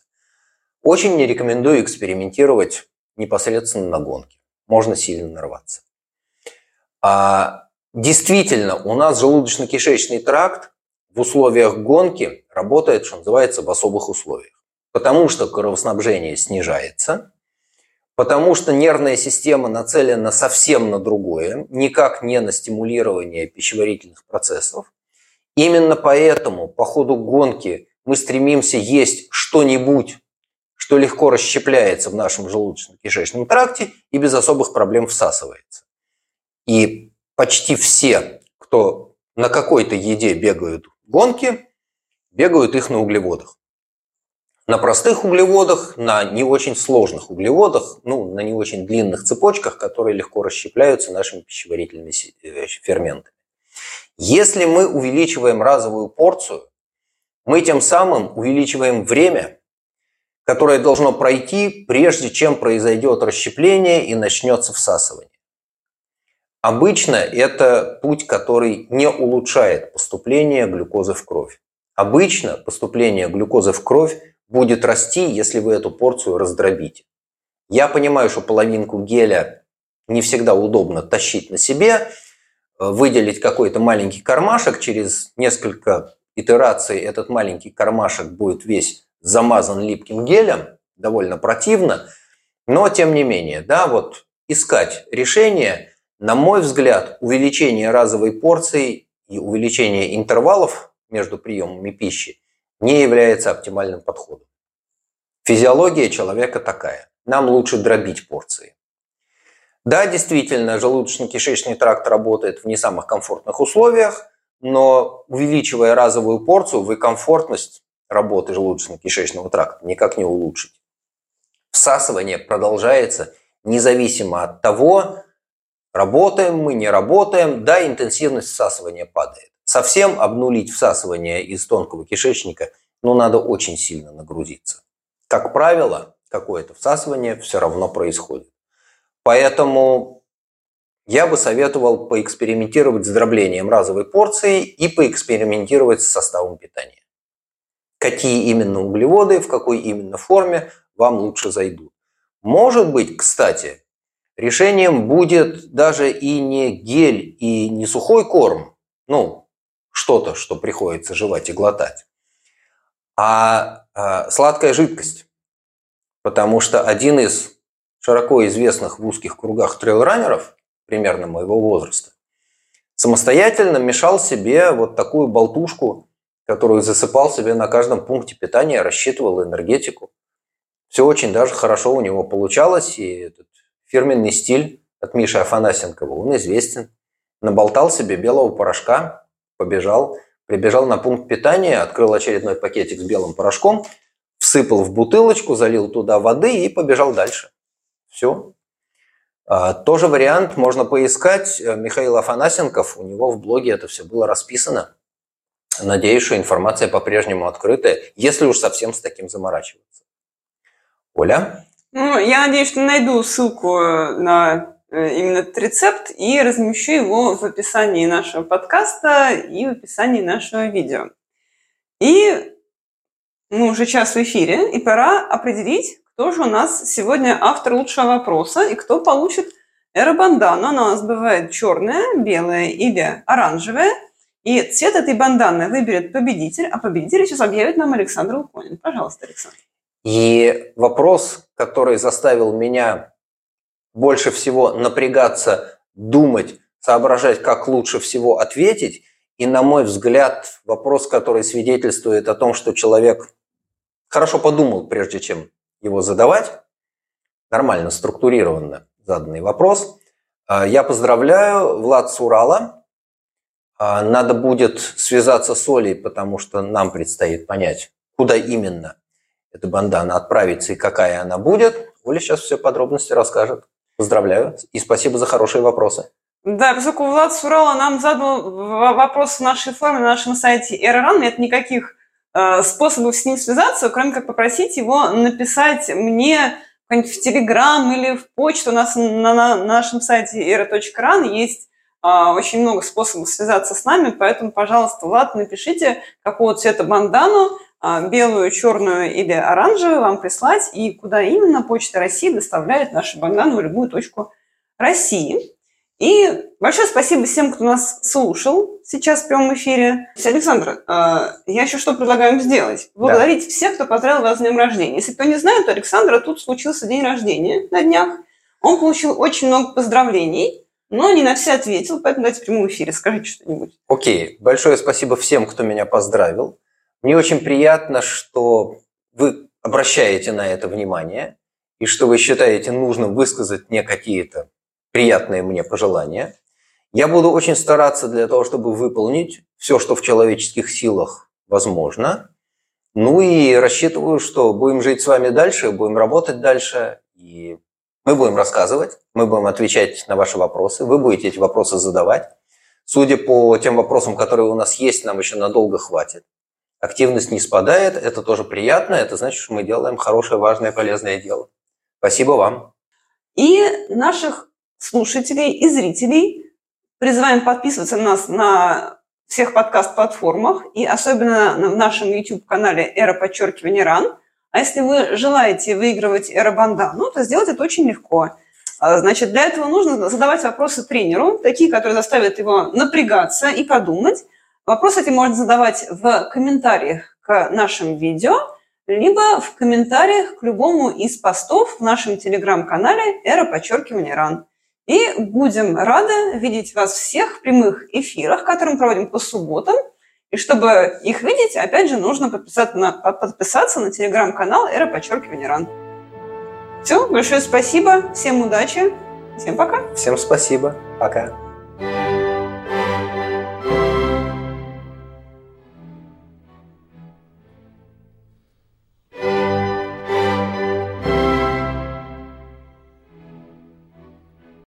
Очень не рекомендую экспериментировать непосредственно на гонке. можно сильно нарваться. А действительно, у нас желудочно-кишечный тракт в условиях гонки работает, что называется, в особых условиях. Потому что кровоснабжение снижается, потому что нервная система нацелена совсем на другое, никак не на стимулирование пищеварительных процессов. Именно поэтому по ходу гонки мы стремимся есть что-нибудь, что легко расщепляется в нашем желудочно-кишечном тракте и без особых проблем всасывается. И почти все, кто на какой-то еде бегают гонки, бегают их на углеводах. На простых углеводах, на не очень сложных углеводах, ну, на не очень длинных цепочках, которые легко расщепляются нашими пищеварительными э, ферментами. Если мы увеличиваем разовую порцию, мы тем самым увеличиваем время, которое должно пройти, прежде чем произойдет расщепление и начнется всасывание. Обычно это путь, который не улучшает поступление глюкозы в кровь. Обычно поступление глюкозы в кровь будет расти, если вы эту порцию раздробите. Я понимаю, что половинку геля не всегда удобно тащить на себе, э, выделить какой-то маленький кармашек, через несколько итераций этот маленький кармашек будет весь замазан липким гелем, довольно противно, но тем не менее, да, вот искать решение, на мой взгляд, увеличение разовой порции и увеличение интервалов между приемами пищи не является оптимальным подходом. Физиология человека такая. Нам лучше дробить порции. Да, действительно, желудочно-кишечный тракт работает в не самых комфортных условиях, но увеличивая разовую порцию, вы комфортность работы желудочно-кишечного тракта никак не улучшите. Всасывание продолжается независимо от того, работаем мы, не работаем, да, интенсивность всасывания падает. Совсем обнулить всасывание из тонкого кишечника, ну, надо очень сильно нагрузиться. Как правило, какое-то всасывание все равно происходит. Поэтому я бы советовал поэкспериментировать с дроблением разовой порции и поэкспериментировать с составом питания. Какие именно углеводы, в какой именно форме вам лучше зайдут. Может быть, кстати, решением будет даже и не гель, и не сухой корм, ну, что-то, что приходится жевать и глотать, а, а сладкая жидкость. Потому что один из широко известных в узких кругах трейлранеров, примерно моего возраста, самостоятельно мешал себе вот такую болтушку, которую засыпал себе на каждом пункте питания, рассчитывал энергетику. Все очень даже хорошо у него получалось, и этот фирменный стиль от Миши Афанасенкова, он известен. Наболтал себе белого порошка, побежал, прибежал на пункт питания, открыл очередной пакетик с белым порошком, всыпал в бутылочку, залил туда воды и побежал дальше. Все. А, тоже вариант можно поискать. Михаил Афанасенков, у него в блоге это все было расписано. Надеюсь, что информация по-прежнему открытая, если уж совсем с таким заморачиваться. Оля? Ну, я надеюсь, что найду ссылку на Э, именно этот рецепт и размещу его в описании нашего подкаста и в описании нашего видео. И мы уже час в эфире, и пора определить, кто же у нас сегодня автор лучшего вопроса и кто получит эробандану. Она у нас бывает черная, белая или оранжевая. И цвет этой банданы выберет победитель, а победитель сейчас объявит нам Александр Луконин. Пожалуйста, Александр. И вопрос, который заставил меня больше всего напрягаться, думать, соображать, как лучше всего ответить. И, на мой взгляд, вопрос, который свидетельствует о том, что человек хорошо подумал, прежде чем его задавать, нормально, структурированно заданный вопрос. А, я поздравляю Влад Сурала. А, надо будет связаться с Олей, потому что нам предстоит понять, куда именно эта бандана отправится и какая она будет. Оля сейчас все подробности расскажет. Поздравляю и спасибо за хорошие вопросы. Да, поскольку Влад Сурала нам задал вопрос в нашей форме на нашем сайте РРАН, нет никаких э, способов с ним связаться, кроме как попросить его написать мне в Телеграм или в почту. У нас на, на нашем сайте era.ran есть э, очень много способов связаться с нами, поэтому, пожалуйста, Влад, напишите, какого цвета бандану, белую, черную или оранжевую вам прислать, и куда именно Почта России доставляет нашу банану в любую точку России. И большое спасибо всем, кто нас слушал сейчас в прямом эфире. Александр, а, я еще что предлагаю сделать? Благодарить да. всех, кто поздравил вас с днем рождения. Если кто не знает, то Александра тут случился день рождения на днях. Он получил очень много поздравлений, но не на все ответил, поэтому давайте в прямом эфире скажите что-нибудь. Окей, большое спасибо всем, кто меня поздравил. Мне очень приятно, что вы обращаете на это внимание и что вы считаете нужным высказать мне какие-то приятные мне пожелания. Я буду очень стараться для того, чтобы выполнить все, что в человеческих силах возможно. Ну и рассчитываю, что будем жить с вами дальше, будем работать дальше, и мы будем рассказывать, мы будем отвечать на ваши вопросы, вы будете эти вопросы задавать. Судя по тем вопросам, которые у нас есть, нам еще надолго хватит. Активность не спадает, это тоже приятно, это значит, что мы делаем хорошее, важное, полезное дело. Спасибо вам. И наших слушателей и зрителей. Призываем подписываться на нас на всех подкаст-платформах и особенно в нашем YouTube-канале «Эра подчеркивания РАН». А если вы желаете выигрывать «Эра бандану», то сделать это очень легко. А, значит, для этого нужно задавать вопросы тренеру, такие, которые заставят его напрягаться и подумать. Вопросы эти можно задавать в комментариях к нашим видео, либо в комментариях к любому из постов в нашем телеграм-канале «Эра подчеркивания РАН». И будем рады видеть вас всех в прямых эфирах, которые мы проводим по субботам. И чтобы их видеть, опять же, нужно подписаться на, подписаться на телеграм-канал «Эра подчеркивания РАН». Все, большое спасибо, всем удачи, всем пока. Всем спасибо, пока.